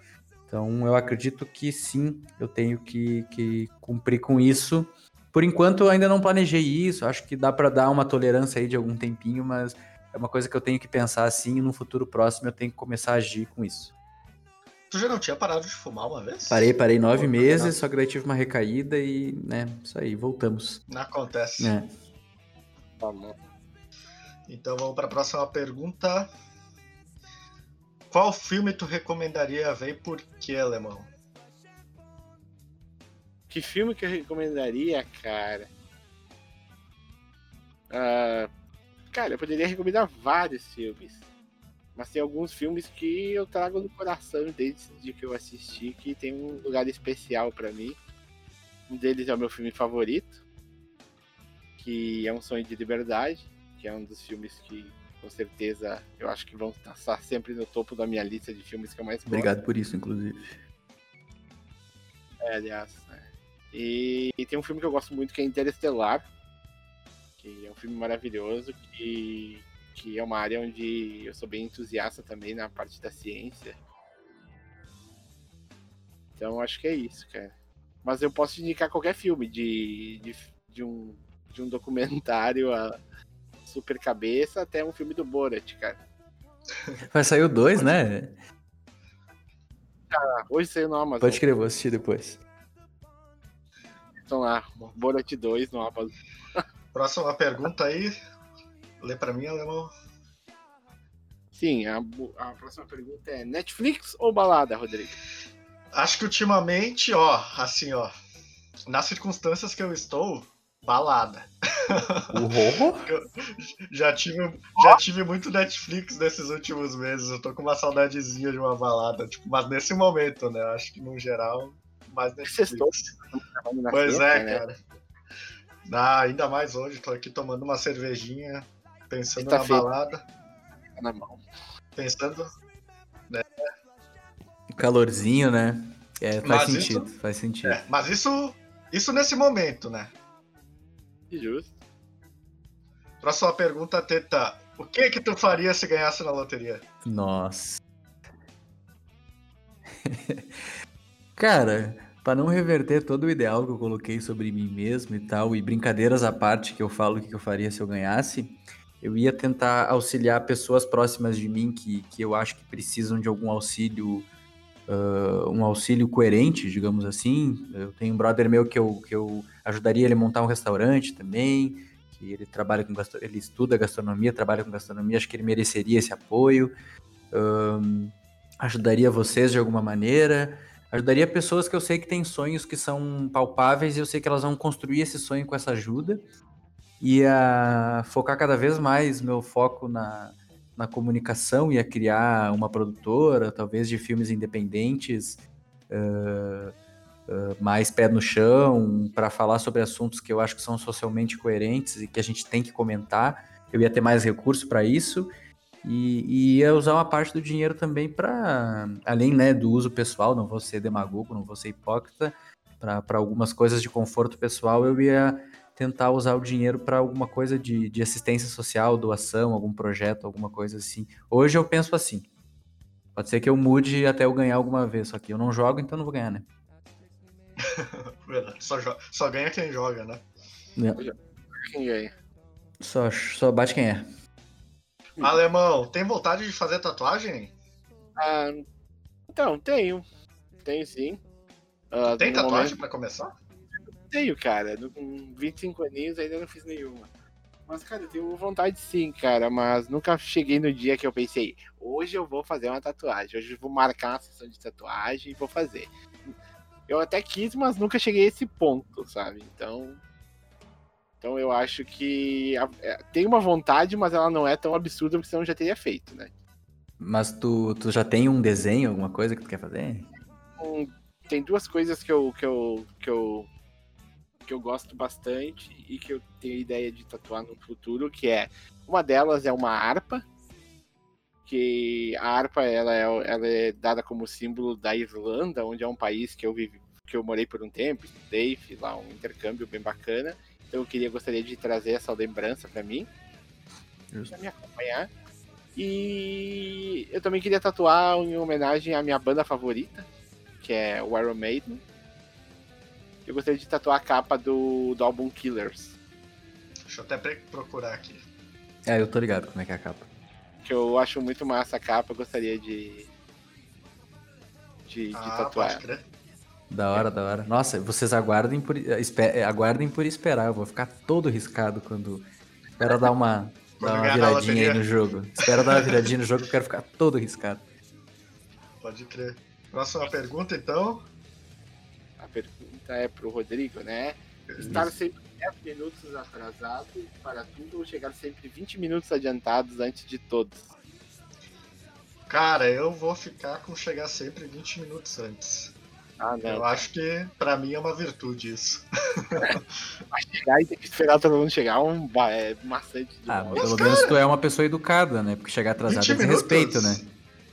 [SPEAKER 1] Então eu acredito que sim, eu tenho que, que cumprir com isso. Por enquanto eu ainda não planejei isso, acho que dá para dar uma tolerância aí de algum tempinho, mas é uma coisa que eu tenho que pensar assim e no futuro próximo eu tenho que começar a agir com isso.
[SPEAKER 4] Tu já não tinha parado de fumar uma vez?
[SPEAKER 1] Parei, parei nove
[SPEAKER 4] Pô,
[SPEAKER 1] meses, só que daí tive uma recaída e, né, isso aí, voltamos.
[SPEAKER 4] Não acontece.
[SPEAKER 1] É.
[SPEAKER 3] Tá.
[SPEAKER 4] Então vamos para a próxima pergunta. Qual filme tu recomendaria ver e por que, alemão?
[SPEAKER 3] Que filme que eu recomendaria, cara? Ah, cara, eu poderia recomendar vários filmes. Mas tem alguns filmes que eu trago no coração desde que eu assisti, que tem um lugar especial pra mim. Um deles é o meu filme favorito, que é Um Sonho de Liberdade, que é um dos filmes que com certeza eu acho que vão estar sempre no topo da minha lista de filmes que eu mais gosto.
[SPEAKER 1] Obrigado por isso, inclusive.
[SPEAKER 3] É, aliás. né? E, e tem um filme que eu gosto muito que é Interestelar, que é um filme maravilhoso, que, que é uma área onde eu sou bem entusiasta também na parte da ciência. Então acho que é isso, cara. Mas eu posso indicar qualquer filme de, de, de um, de um documentário a super cabeça até um filme do Borat, cara.
[SPEAKER 1] Vai sair o 2, né?
[SPEAKER 3] Ah, hoje saiu no Amazon.
[SPEAKER 1] Pode crer, vou assistir depois.
[SPEAKER 3] Estão lá, Borat 2 no Amazon. *laughs*
[SPEAKER 4] Próxima pergunta aí. Lê para mim, alemão.
[SPEAKER 3] Sim, a, a próxima pergunta é Netflix ou balada, Rodrigo?
[SPEAKER 4] Acho que ultimamente, ó, assim, ó, nas circunstâncias que eu estou, balada. *laughs* Já tive, já tive muito Netflix nesses últimos meses. Eu tô com uma saudadezinha de uma balada, tipo, mas nesse momento, né? Acho que no geral, mais Netflix. Pois é,
[SPEAKER 3] né?
[SPEAKER 4] cara. Ah, ainda mais hoje, tô aqui tomando uma cervejinha, pensando na
[SPEAKER 3] Sexta-feira.
[SPEAKER 4] balada,
[SPEAKER 3] Tá na mão.
[SPEAKER 4] pensando.
[SPEAKER 1] Calorzinho, né? É, faz
[SPEAKER 4] Mas
[SPEAKER 1] sentido,
[SPEAKER 4] isso-
[SPEAKER 1] faz sentido.
[SPEAKER 4] É, mas isso, isso nesse momento, né?
[SPEAKER 3] Justo.
[SPEAKER 4] Próxima pergunta, Teta. O que que tu faria se ganhasse na loteria?
[SPEAKER 1] Nossa. *laughs* Cara, pra não reverter todo o ideal que eu coloquei sobre mim mesmo e tal, e brincadeiras à parte que eu falo o que eu faria se eu ganhasse, eu ia tentar auxiliar pessoas próximas de mim que, que eu acho que precisam de algum auxílio, ah, um auxílio coerente, digamos assim. Eu tenho um brother meu que eu, que eu ajudaria ele a montar um restaurante também, que ele trabalha com ele estuda gastronomia, trabalha com gastronomia, acho que ele mereceria esse apoio. Ahn, ajudaria vocês de alguma maneira, ajudaria pessoas que eu sei que têm sonhos que são palpáveis e eu sei que elas vão construir esse sonho com essa ajuda. E a focar cada vez mais meu foco na, na comunicação e a criar uma produtora, talvez de filmes independentes, ah, ah, mais pé no chão, para falar sobre assuntos que eu acho que são socialmente coerentes e que a gente tem que comentar. Eu ia ter mais recurso para isso. E, e ia usar uma parte do dinheiro também para, além né, do uso pessoal, não vou ser demagogo, não vou ser hipócrita, para algumas coisas de conforto pessoal, eu ia tentar usar o dinheiro para alguma coisa de, de assistência social, doação, algum projeto, alguma coisa assim. Hoje eu penso assim. Pode ser que eu mude até eu ganhar alguma vez, só que eu não jogo, então não vou ganhar, né? *laughs*
[SPEAKER 4] Verdade. Só, só ganha quem joga, né?
[SPEAKER 3] Quem ganha?
[SPEAKER 1] Só, só bate quem é.
[SPEAKER 4] Alemão, tem vontade de fazer tatuagem?
[SPEAKER 3] Ah, então, tenho. Tenho sim. Ah,
[SPEAKER 4] Tem tatuagem
[SPEAKER 3] momento-
[SPEAKER 4] pra começar?
[SPEAKER 3] Tenho, cara. Com 25 aninhos ainda não fiz nenhuma. Mas, cara, eu tenho vontade sim, cara. Mas nunca cheguei no dia que eu pensei, hoje eu vou fazer uma tatuagem. Hoje eu vou marcar uma sessão de tatuagem e vou fazer. Eu até quis, mas nunca cheguei a esse ponto, sabe? Então. Então eu acho que a- é, tem uma vontade, mas ela não é tão absurda porque senão eu já teria feito, né?
[SPEAKER 1] Mas tu, tu já tem um desenho, alguma coisa que tu quer fazer?
[SPEAKER 3] Um- tem duas coisas que eu, que eu, que eu que eu gosto bastante e que eu tenho ideia de tatuar no futuro, que é uma delas é uma harpa, que a harpa ela é, ela é dada como símbolo da Irlanda, onde é um país que eu vivi, que eu morei por um tempo, estudei, fiz lá um intercâmbio bem bacana. Então eu queria gostaria de trazer essa lembrança para mim, para me acompanhar. E eu também queria tatuar em homenagem à minha banda favorita, que é o Iron Maiden. Eu gostaria de tatuar a capa do, do álbum Killers,
[SPEAKER 4] Deixa eu até procurar aqui.
[SPEAKER 1] É, eu tô ligado como é que é a capa.
[SPEAKER 3] Que eu acho muito massa a capa, eu gostaria de de, de
[SPEAKER 4] Ah,
[SPEAKER 3] tatuar.
[SPEAKER 4] pode crer.
[SPEAKER 1] Da hora, da hora. Nossa, vocês aguardem por, espe- aguardem por esperar. Eu vou ficar todo riscado quando. Espera dar uma, *laughs* dar uma viradinha aí no jogo. Espera dar uma viradinha no jogo, eu quero ficar todo riscado.
[SPEAKER 4] Pode crer. Próxima pergunta, então.
[SPEAKER 3] A pergunta é pro Rodrigo, né? Estar sempre 10 minutos atrasado para tudo ou chegar sempre 20 minutos adiantados antes de todos?
[SPEAKER 4] Cara, eu vou ficar com chegar sempre 20 minutos antes.
[SPEAKER 3] Ah, não.
[SPEAKER 4] Eu acho que pra mim é uma virtude isso. *laughs*
[SPEAKER 3] chegar e ter que esperar todo mundo chegar um ba- é maçante
[SPEAKER 1] Ah,
[SPEAKER 3] demais.
[SPEAKER 1] mas pelo menos tu é uma pessoa educada, né? Porque chegar atrasado
[SPEAKER 4] 20
[SPEAKER 1] é desrespeito,
[SPEAKER 4] minutos.
[SPEAKER 1] né?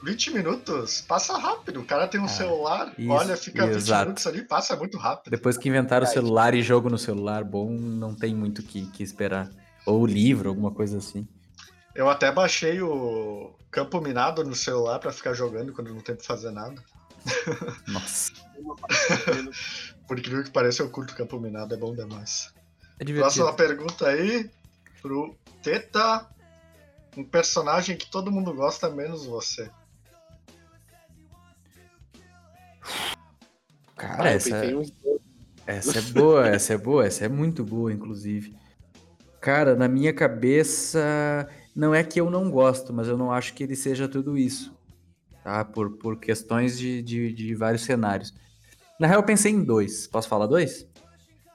[SPEAKER 4] 20 minutos, passa rápido. O cara tem um
[SPEAKER 1] Ah,
[SPEAKER 4] celular,
[SPEAKER 1] isso,
[SPEAKER 4] olha, fica 20
[SPEAKER 1] exato.
[SPEAKER 4] minutos ali, passa muito rápido.
[SPEAKER 1] Depois que inventaram o
[SPEAKER 3] Verdade.
[SPEAKER 1] celular e jogo no celular bom, não tem muito o que, que esperar. Ou livro, alguma coisa assim.
[SPEAKER 4] Eu até baixei o Campo Minado no celular pra ficar jogando quando não tem pra fazer nada. *laughs*
[SPEAKER 1] Nossa, *laughs*
[SPEAKER 4] Por incrível que pareça, eu curto Campo Minado, é bom demais.
[SPEAKER 1] é.
[SPEAKER 4] Próxima pergunta aí, pro Teta. Um personagem que todo mundo gosta, menos você.
[SPEAKER 1] Cara,
[SPEAKER 3] Ah,
[SPEAKER 1] essa, essa é boa, essa é boa, essa é muito boa, inclusive. Cara, na minha cabeça, não é que eu não gosto, mas eu não acho que ele seja tudo isso. Tá? Por, por questões de, de, de vários cenários. Na real, eu pensei em dois. Posso falar dois?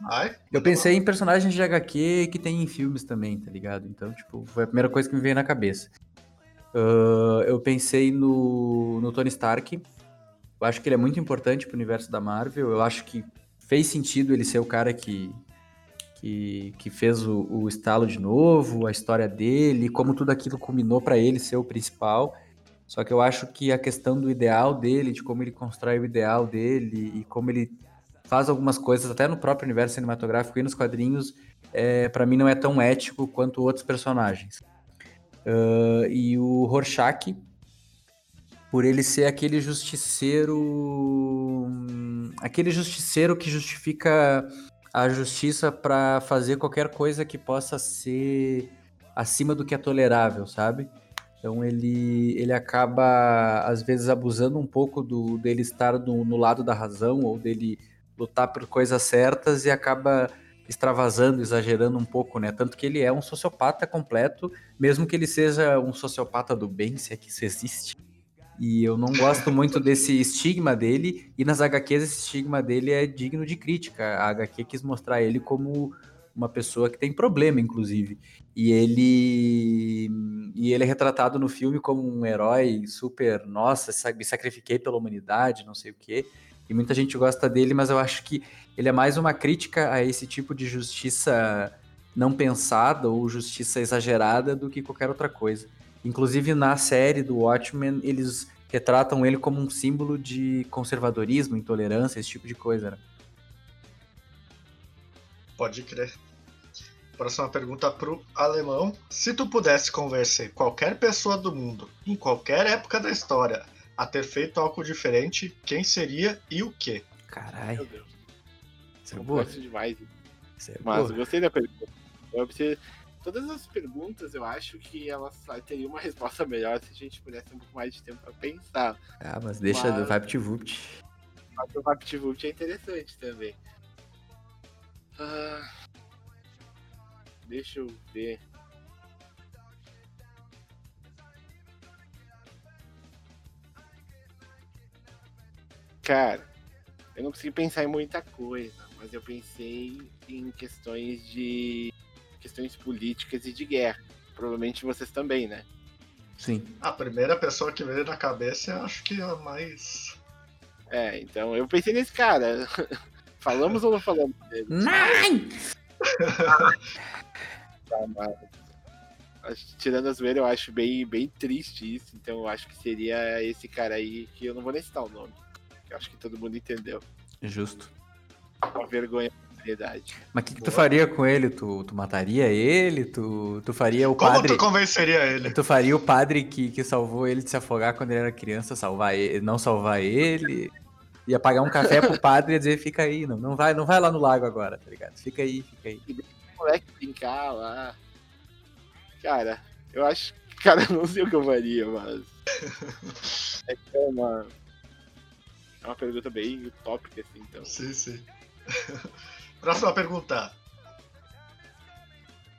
[SPEAKER 4] Ai,
[SPEAKER 1] Eu pensei em personagens de HQ que tem em filmes também, tá ligado? Então, tipo, foi a primeira coisa que me veio na cabeça. Ah, eu pensei no, no Tony Stark. Eu acho que ele é muito importante pro universo da Marvel. Eu acho que fez sentido ele ser o cara que, que, que fez o, o estalo de novo, a história dele, como tudo aquilo culminou pra ele ser o principal. Só que eu acho que a questão do ideal dele, de como ele constrói o ideal dele e como ele faz algumas coisas, até no próprio universo cinematográfico e nos quadrinhos, é, para mim não é tão ético quanto outros personagens. Ah, e o Rorschach, por ele ser aquele justiceiro. hum, aquele justiceiro que justifica a justiça para fazer qualquer coisa que possa ser acima do que é tolerável, sabe? Então ele, ele acaba, às vezes, abusando um pouco do, dele estar no, no lado da razão ou dele lutar por coisas certas e acaba extravasando, exagerando um pouco, né? Tanto que ele é um sociopata completo, mesmo que ele seja um sociopata do bem, se é que isso existe. E eu não gosto muito desse estigma dele, e nas HQs esse estigma dele é digno de crítica. A HQ quis mostrar ele como uma pessoa que tem problema, inclusive. E ele e ele é retratado no filme como um herói super, nossa, sa- me sacrifiquei pela humanidade, não sei o quê. E muita gente gosta dele, mas eu acho que ele é mais uma crítica a esse tipo de justiça não pensada ou justiça exagerada do que qualquer outra coisa. Inclusive na série do Watchmen, eles retratam ele como um símbolo de conservadorismo, intolerância, esse tipo de coisa. Né?
[SPEAKER 4] Pode crer. Próxima pergunta pro alemão. Se tu pudesse convencer qualquer pessoa do mundo, em qualquer época da história, a ter feito algo diferente, quem seria e o quê?
[SPEAKER 1] Caralho,
[SPEAKER 3] Meu Deus,
[SPEAKER 1] isso é boa.
[SPEAKER 3] demais.
[SPEAKER 1] Isso é
[SPEAKER 3] Mas
[SPEAKER 1] boa.
[SPEAKER 3] eu gostei da pergunta. Eu preciso- Todas as perguntas eu acho que elas só teriam uma resposta melhor se a gente pudesse um pouco mais de tempo pra pensar.
[SPEAKER 1] Ah, mas deixa,
[SPEAKER 3] Mas-
[SPEAKER 1] vai pro Vupt.
[SPEAKER 3] Mas o VaptVult é interessante também. Ah, deixa eu ver. Cara, eu não consegui pensar em muita coisa, mas eu pensei em questões de. Questões políticas e de guerra. Provavelmente vocês também, né?
[SPEAKER 1] Sim.
[SPEAKER 4] A primeira pessoa que veio na cabeça, eu acho que é a mais.
[SPEAKER 3] É, então eu pensei nesse cara. *laughs* Falamos ou não falamos dele?
[SPEAKER 1] Nein!
[SPEAKER 3] Tá, mas, Tirando a zoeira, eu acho bem, bem triste isso. Então eu acho que seria esse cara aí, que eu não vou nem citar o nome. Eu acho que todo mundo entendeu.
[SPEAKER 1] Justo.
[SPEAKER 3] Uma vergonha da sociedade.
[SPEAKER 1] Mas o que, que tu faria com ele? Tu, tu mataria ele? Tu, tu faria o
[SPEAKER 4] Como
[SPEAKER 1] padre.
[SPEAKER 4] tu convenceria ele?
[SPEAKER 1] Tu faria o padre que, que salvou ele de se afogar quando ele era criança, salvar ele, não salvar ele. Ia pagar um café pro *laughs* padre e ia dizer, fica aí, não, não vai, não vai lá no lago agora, tá ligado? Fica aí, fica aí.
[SPEAKER 3] O moleque brincar lá. Cara, eu acho. Cara, eu não sei o que eu faria, mas. *laughs* É que é uma. É uma pergunta bem utópica, assim, então.
[SPEAKER 4] Sim, sim. Próxima pergunta.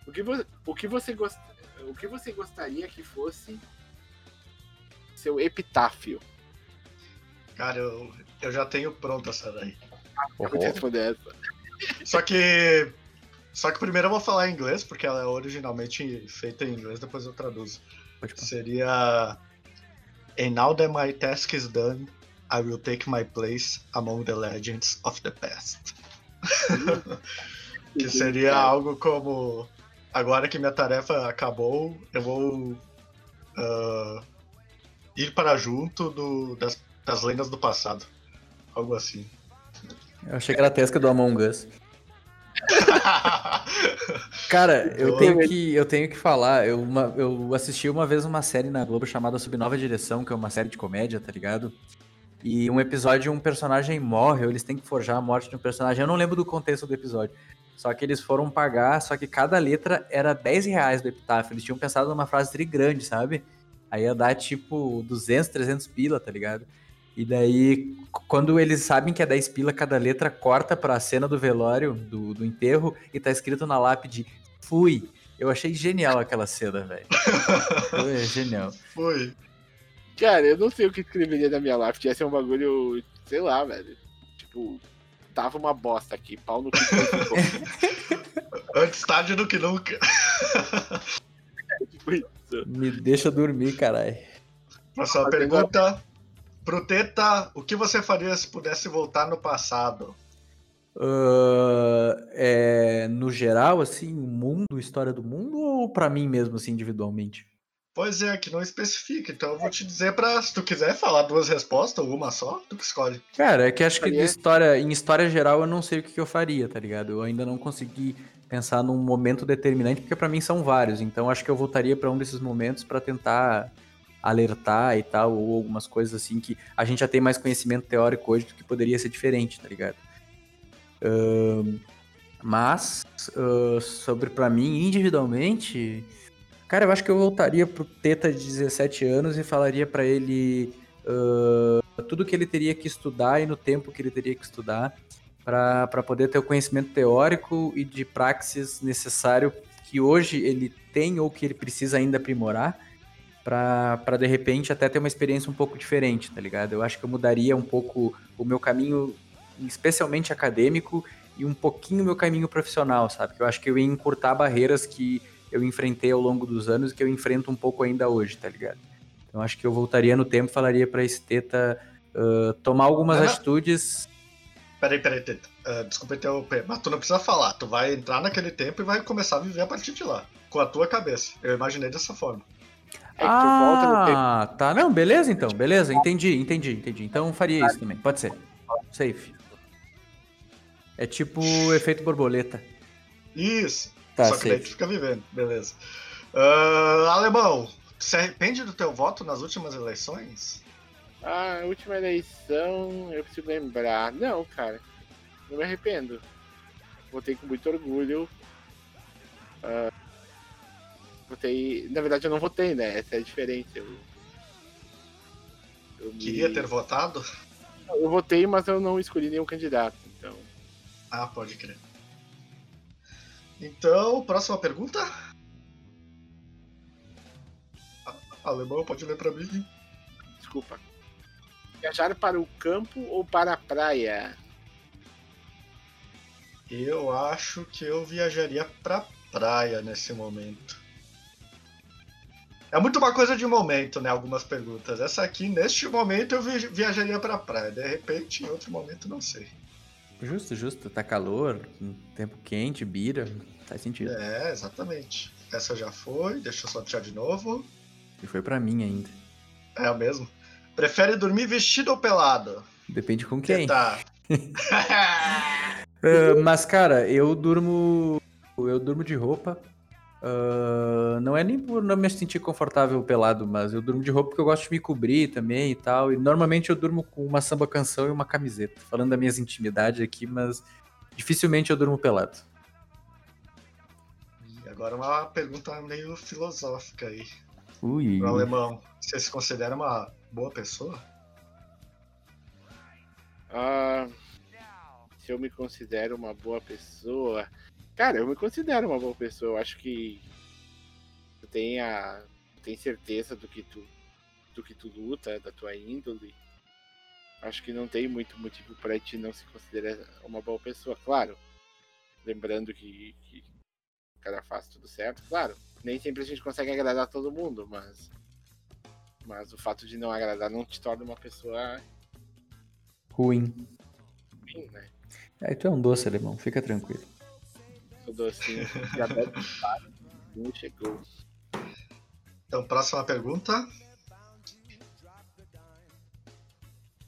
[SPEAKER 3] O que você, o que você, gost... o que você gostaria que fosse seu epitáfio?
[SPEAKER 4] Cara, eu, eu já tenho pronto essa daí.
[SPEAKER 3] Eu vou te responder essa. *laughs*
[SPEAKER 4] Só que. Só que primeiro eu vou falar em inglês, porque ela é originalmente feita em inglês, depois eu traduzo. Seria. And now that my task is done, I will take my place among the legends of the past. *laughs* que seria algo como. Agora que minha tarefa acabou, eu vou ah, ir para junto do- das, das lendas do passado. Algo assim.
[SPEAKER 1] Eu achei que era a tesca do Among Us. *laughs* Cara, eu tenho que, eu tenho que falar, eu, uma- eu assisti uma vez uma série na Globo chamada Sob Nova Direção, que é uma série de comédia, tá ligado? E um episódio, um personagem morre, ou eles têm que forjar a morte de um personagem. Eu não lembro do contexto do episódio. Só que eles foram pagar, só que cada letra era 10 reais do epitáfio. Eles tinham pensado numa frase tri grande, sabe? Aí ia dar tipo 200, 300 pila, tá ligado? E daí, quando eles sabem que é 10 pila, cada letra corta pra cena do velório, do, do enterro, e tá escrito na lápide, fui. Eu achei genial aquela cena, velho. *laughs* Foi genial.
[SPEAKER 4] Foi.
[SPEAKER 3] Cara, eu não sei o que escreveria na minha lápide. Ia ser um bagulho, sei lá, velho. Tipo, tava uma bosta aqui, pau no cu. *laughs*
[SPEAKER 4] Antes tarde do que nunca.
[SPEAKER 3] tipo isso.
[SPEAKER 1] Me deixa dormir, caralho.
[SPEAKER 4] Próxima pergunta. Pro Teta, o que você faria se pudesse voltar no passado?
[SPEAKER 1] Ah, é, no geral, assim, o mundo, história do mundo, ou pra mim mesmo, assim, individualmente?
[SPEAKER 4] Pois é, que não especifica, então eu vou te dizer pra, se tu quiser falar duas respostas ou uma só, tu que escolhe.
[SPEAKER 1] Cara, é que acho que de história, em história geral eu não sei o que, que eu faria, tá ligado? Eu ainda não consegui pensar num momento determinante, porque pra mim são vários. Então acho que eu voltaria pra um desses momentos pra tentar alertar e tal, ou algumas coisas assim que a gente já tem mais conhecimento teórico hoje do que poderia ser diferente, tá ligado? Ahn, mas, ah, sobre pra mim, individualmente, cara, eu acho que eu voltaria pro Teta de 17 anos e falaria pra ele ah, tudo que ele teria que estudar e no tempo que ele teria que estudar para poder ter o conhecimento teórico e de praxis necessário que hoje ele tem ou que ele precisa ainda aprimorar para de repente até ter uma experiência um pouco diferente, tá ligado? Eu acho que eu mudaria um pouco o meu caminho, especialmente acadêmico, e um pouquinho o meu caminho profissional, sabe? Eu acho que eu ia encurtar barreiras que eu enfrentei ao longo dos anos e que eu enfrento um pouco ainda hoje, tá ligado? Então acho que eu voltaria no tempo e falaria pra esse Teta ah, tomar algumas
[SPEAKER 4] Aham.
[SPEAKER 1] atitudes.
[SPEAKER 4] Peraí, peraí, Teta. Ah, desculpa interromper, mas tu não precisa falar. Tu vai entrar naquele tempo e vai começar a viver a partir de lá. Com a tua cabeça. Eu imaginei dessa forma.
[SPEAKER 3] É que tu volta no tempo.
[SPEAKER 1] Ah, tá. Não, beleza então. Beleza, entendi, entendi, entendi. Então faria isso também. Pode ser. Safe. É tipo efeito borboleta.
[SPEAKER 4] Isso.
[SPEAKER 1] Tá,
[SPEAKER 4] Só que daí tu
[SPEAKER 1] safe.
[SPEAKER 4] fica vivendo, beleza. Ah, Alemão, se arrepende do teu voto nas últimas eleições?
[SPEAKER 3] Ah, a última eleição, eu preciso lembrar. Não, cara, não me arrependo. Votei com muito orgulho. Ah, votei. Na verdade, eu não votei, né? Essa é a diferença. Eu, eu me-
[SPEAKER 4] Queria ter votado?
[SPEAKER 3] Eu votei, mas eu não escolhi nenhum candidato. Então,
[SPEAKER 4] Ah, pode crer. Então, próxima pergunta? Alemão, pode ler pra mim?
[SPEAKER 3] desculpa. Viajar para o campo ou para a praia?
[SPEAKER 4] Eu acho que eu viajaria pra praia nesse momento. É muito uma coisa de momento, né? Algumas perguntas. Essa aqui, neste momento, eu vi- viajaria pra praia. De repente, em outro momento, não sei.
[SPEAKER 1] Justo, justo. Tá calor, tempo quente, bira. Faz sentido.
[SPEAKER 4] É, exatamente. Essa já foi, deixa eu só tirar de novo.
[SPEAKER 1] E foi pra mim ainda.
[SPEAKER 4] É o mesmo. Prefere dormir vestido ou pelado?
[SPEAKER 1] Depende com quem.
[SPEAKER 4] Tá. *laughs*
[SPEAKER 1] Ah, mas, cara, eu durmo. Eu durmo de roupa. Ah, não é nem por não me sentir confortável pelado, mas eu durmo de roupa porque eu gosto de me cobrir também e tal. E normalmente eu durmo com uma samba canção e uma camiseta. Falando das minhas intimidades aqui, mas dificilmente eu durmo pelado.
[SPEAKER 4] E agora uma pergunta meio filosófica aí.
[SPEAKER 1] Ui.
[SPEAKER 4] Pro alemão, você se considera uma boa pessoa?
[SPEAKER 3] Ah, se eu me considero uma boa pessoa. Cara, eu me considero uma boa pessoa. Eu acho que tu tem a. tem certeza do que tu. do que tu luta, da tua índole. Acho que não tem muito motivo pra ti não se considerar uma boa pessoa, claro. Lembrando que, que o cara faz tudo certo, claro. Nem sempre a gente consegue agradar todo mundo, mas. Mas o fato de não agradar não te torna uma pessoa
[SPEAKER 1] Ruim.
[SPEAKER 3] ruim, né?
[SPEAKER 1] Aí tu é um doce, alemão. Fica tranquilo.
[SPEAKER 3] Docinho deve não chegou.
[SPEAKER 4] Então, próxima pergunta.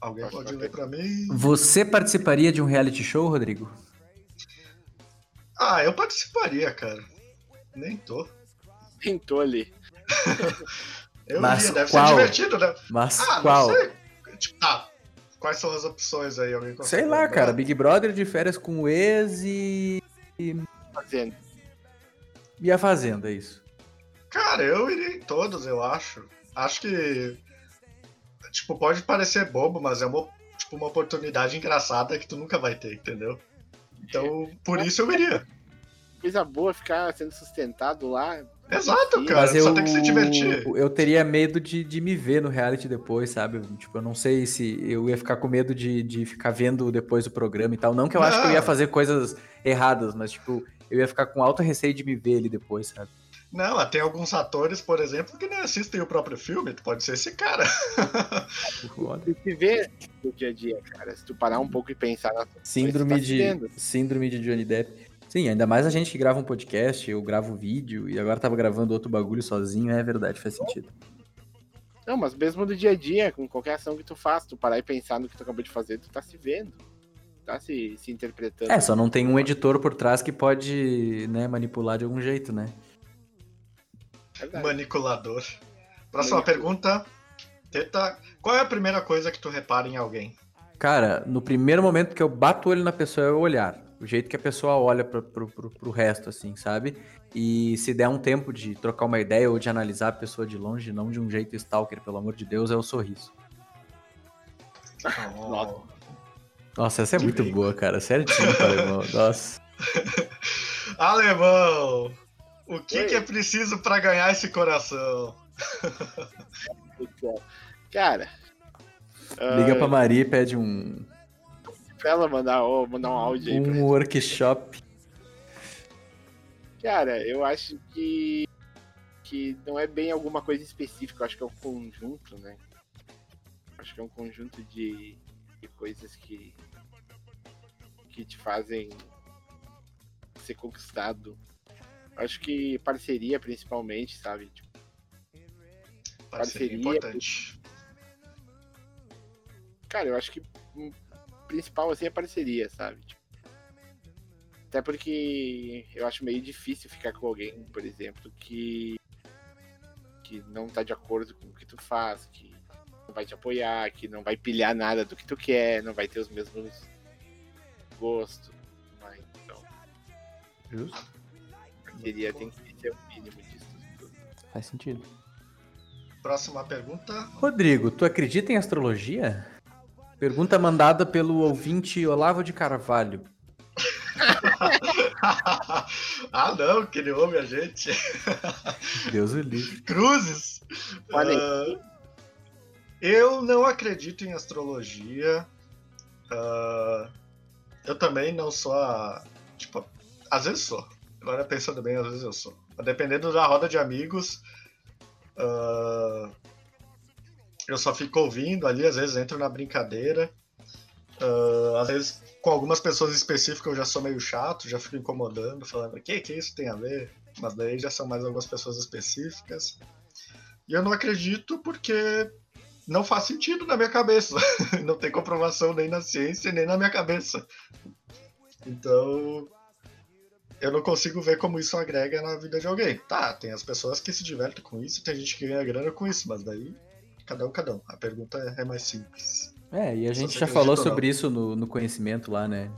[SPEAKER 4] Alguém
[SPEAKER 3] Próxima
[SPEAKER 4] pode ler pra mim?
[SPEAKER 1] Você participaria de um reality show, Rodrigo?
[SPEAKER 4] Ah, eu participaria, cara. Nem tô.
[SPEAKER 3] Tentou ali. *laughs*
[SPEAKER 4] Eu
[SPEAKER 1] Mas
[SPEAKER 4] iria, deve
[SPEAKER 1] qual?
[SPEAKER 4] ser divertido, né?
[SPEAKER 1] Mas
[SPEAKER 4] Ah,
[SPEAKER 1] qual?
[SPEAKER 4] não sei. Tipo, tá. Quais são as opções aí? Alguém
[SPEAKER 1] Sei lá,
[SPEAKER 4] lembrar?
[SPEAKER 1] cara. Big Brother de férias com o ex e.
[SPEAKER 3] Fazendo.
[SPEAKER 1] E a Fazenda, é isso.
[SPEAKER 4] Cara, eu iria em todos, eu acho. Acho que. Tipo, pode parecer bobo, mas é uma, tipo, uma oportunidade engraçada que tu nunca vai ter, entendeu? Então, por isso eu iria.
[SPEAKER 3] Coisa boa ficar sendo sustentado lá.
[SPEAKER 4] Exato, cara.
[SPEAKER 1] Mas eu,
[SPEAKER 4] Só tem que se divertir.
[SPEAKER 1] eu teria medo de, de me ver no reality depois, sabe? Tipo, eu não sei se eu ia ficar com medo de, de ficar vendo depois o programa e tal. Não que eu acho que eu ia
[SPEAKER 4] Não.
[SPEAKER 1] fazer coisas erradas, mas, tipo, eu ia ficar com alto receio de me ver ali depois, sabe?
[SPEAKER 4] Não, tem alguns atores, por exemplo, que nem assistem o próprio filme. Tu pode ser esse cara. *laughs*
[SPEAKER 3] Se vê no dia a dia, cara. Se tu parar um pouco e pensar na
[SPEAKER 1] Síndrome
[SPEAKER 3] tá
[SPEAKER 1] de, síndrome de Johnny Depp. Sim, ainda mais a gente que grava um podcast, eu gravo vídeo e agora tava gravando outro bagulho sozinho, é verdade, faz sentido.
[SPEAKER 3] Não, mas mesmo no dia a dia, com qualquer ação que tu faz, tu parar e pensar no que tu acabou de fazer, tu tá se vendo. Tá se, se interpretando.
[SPEAKER 1] É, só não tem um editor por trás que pode, né, manipular de algum jeito, né?
[SPEAKER 3] Verdade.
[SPEAKER 4] Manipulador. Próxima
[SPEAKER 3] Manipulador.
[SPEAKER 4] pergunta. Teta, qual é a primeira coisa que tu repara em alguém?
[SPEAKER 1] Cara, no primeiro momento que eu bato o olho na pessoa é o olhar. O jeito que a pessoa olha pro, pro resto, assim, sabe? E se der um tempo de trocar uma ideia ou de analisar a pessoa de longe, não de um jeito stalker, pelo amor de Deus, é o sorriso.
[SPEAKER 3] Nossa.
[SPEAKER 1] Nossa, essa é muito
[SPEAKER 4] bem.
[SPEAKER 1] boa, cara. Certinho, *laughs* cara, irmão. Nossa.
[SPEAKER 4] Alemão! O que,
[SPEAKER 3] Oi.
[SPEAKER 4] que é preciso pra ganhar esse coração?
[SPEAKER 3] Cara.
[SPEAKER 1] Liga
[SPEAKER 3] ah,
[SPEAKER 1] pra Maria e pede um,
[SPEAKER 3] pra ela mandar, ó, mandar um áudio aí pra
[SPEAKER 1] um workshop.
[SPEAKER 3] Cara, eu acho que que não é bem alguma coisa específica, eu acho que é um conjunto, né? Acho que é um conjunto de, de coisas que que te fazem ser conquistado. Acho que parceria principalmente, sabe? Tipo,
[SPEAKER 4] Parceria,
[SPEAKER 3] Parceria,
[SPEAKER 4] importante.
[SPEAKER 3] Cara, eu acho que principal assim é parceria, sabe? Tipo, até porque eu acho meio difícil ficar com alguém, por exemplo, que que não tá de acordo com o que tu faz, que não vai te apoiar, que não vai pilhar nada do que tu quer, não vai ter os mesmos gostos. Mas, então,
[SPEAKER 1] Justo.
[SPEAKER 3] parceria tem que ser o mínimo disso tudo.
[SPEAKER 1] Faz sentido.
[SPEAKER 4] Próxima pergunta.
[SPEAKER 1] Rodrigo, tu acredita em astrologia? Pergunta mandada pelo ouvinte Olavo de Carvalho. *laughs*
[SPEAKER 4] ah, não, que ele ouve a gente.
[SPEAKER 1] Deus o livre.
[SPEAKER 4] Cruzes.
[SPEAKER 3] Olha aí.
[SPEAKER 4] Ah, eu não acredito em astrologia. Ah, eu também não sou a. Tipo, às vezes sou. Agora pensando bem, às vezes eu sou. Dependendo da roda de amigos. ah, eu só fico ouvindo ali, às vezes entro na brincadeira. Ah, às vezes, com algumas pessoas específicas, eu já sou meio chato, já fico incomodando, falando: o que, que isso tem a ver? Mas daí já são mais algumas pessoas específicas. E eu não acredito porque não faz sentido na minha cabeça. *laughs* não tem comprovação nem na ciência, nem na minha cabeça. Então, eu não consigo ver como isso agrega na vida de alguém. Tá, tem as pessoas que se divertem com isso, tem gente que ganha grana com isso, mas daí, cada um, cada um. A pergunta é mais simples.
[SPEAKER 1] É, e a gente já falou sobre isso no, no conhecimento lá, né?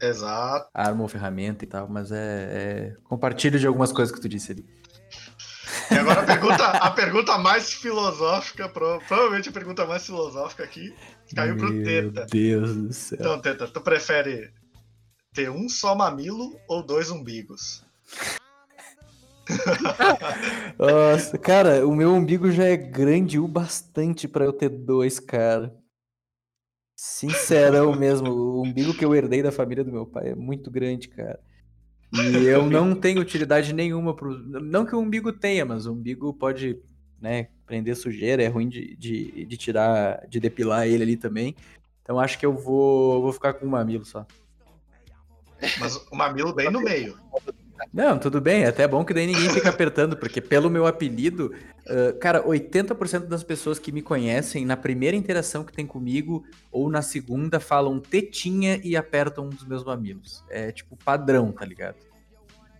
[SPEAKER 4] Exato.
[SPEAKER 1] Arma ou ferramenta e tal, mas é, é... Compartilho de algumas coisas que tu disse ali.
[SPEAKER 4] E agora a pergunta, a pergunta mais filosófica, pro- provavelmente a pergunta mais filosófica aqui, caiu pro
[SPEAKER 1] Meu
[SPEAKER 4] Teta.
[SPEAKER 1] Deus do céu.
[SPEAKER 4] Então, Teta, tu prefere ter um só mamilo ou dois umbigos? *laughs*
[SPEAKER 1] Nossa, cara, o meu umbigo já é grande o bastante pra eu ter dois, cara. Sincerão mesmo, o umbigo que eu herdei da família do meu pai é muito grande, cara. E eu *laughs* não tenho utilidade nenhuma pro. Não que o umbigo tenha, mas o umbigo pode, né, prender sujeira, é ruim de, de, de tirar, de depilar ele ali também. Então acho que eu vou, vou ficar com um mamilo só.
[SPEAKER 4] Mas o mamilo bem no meio.
[SPEAKER 1] Não, tudo bem, é até bom que daí ninguém fica apertando, porque pelo meu apelido, ah, cara, 80% das pessoas que me conhecem, na primeira interação que tem comigo, ou na segunda, falam tetinha e apertam um dos meus mamilos. É tipo padrão, tá ligado?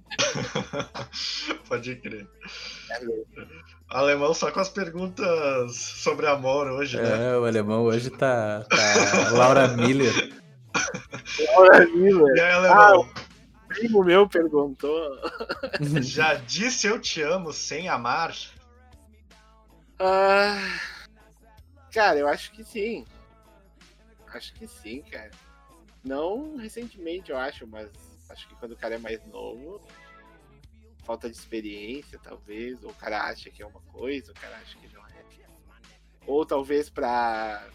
[SPEAKER 1] *laughs*
[SPEAKER 4] Pode crer. Alemão só com as perguntas sobre amor hoje, né?
[SPEAKER 1] É, o alemão hoje tá, tá Laura Miller.
[SPEAKER 4] E aí, Alemão,
[SPEAKER 3] O primo meu perguntou.
[SPEAKER 4] já disse eu te amo sem amar?
[SPEAKER 3] Ah, cara, eu acho que sim. Acho que sim, cara. Não recentemente, eu acho, mas acho que quando o cara é mais novo, falta de experiência, talvez, ou o cara acha que é uma coisa, o cara acha que não é. Ou talvez pra,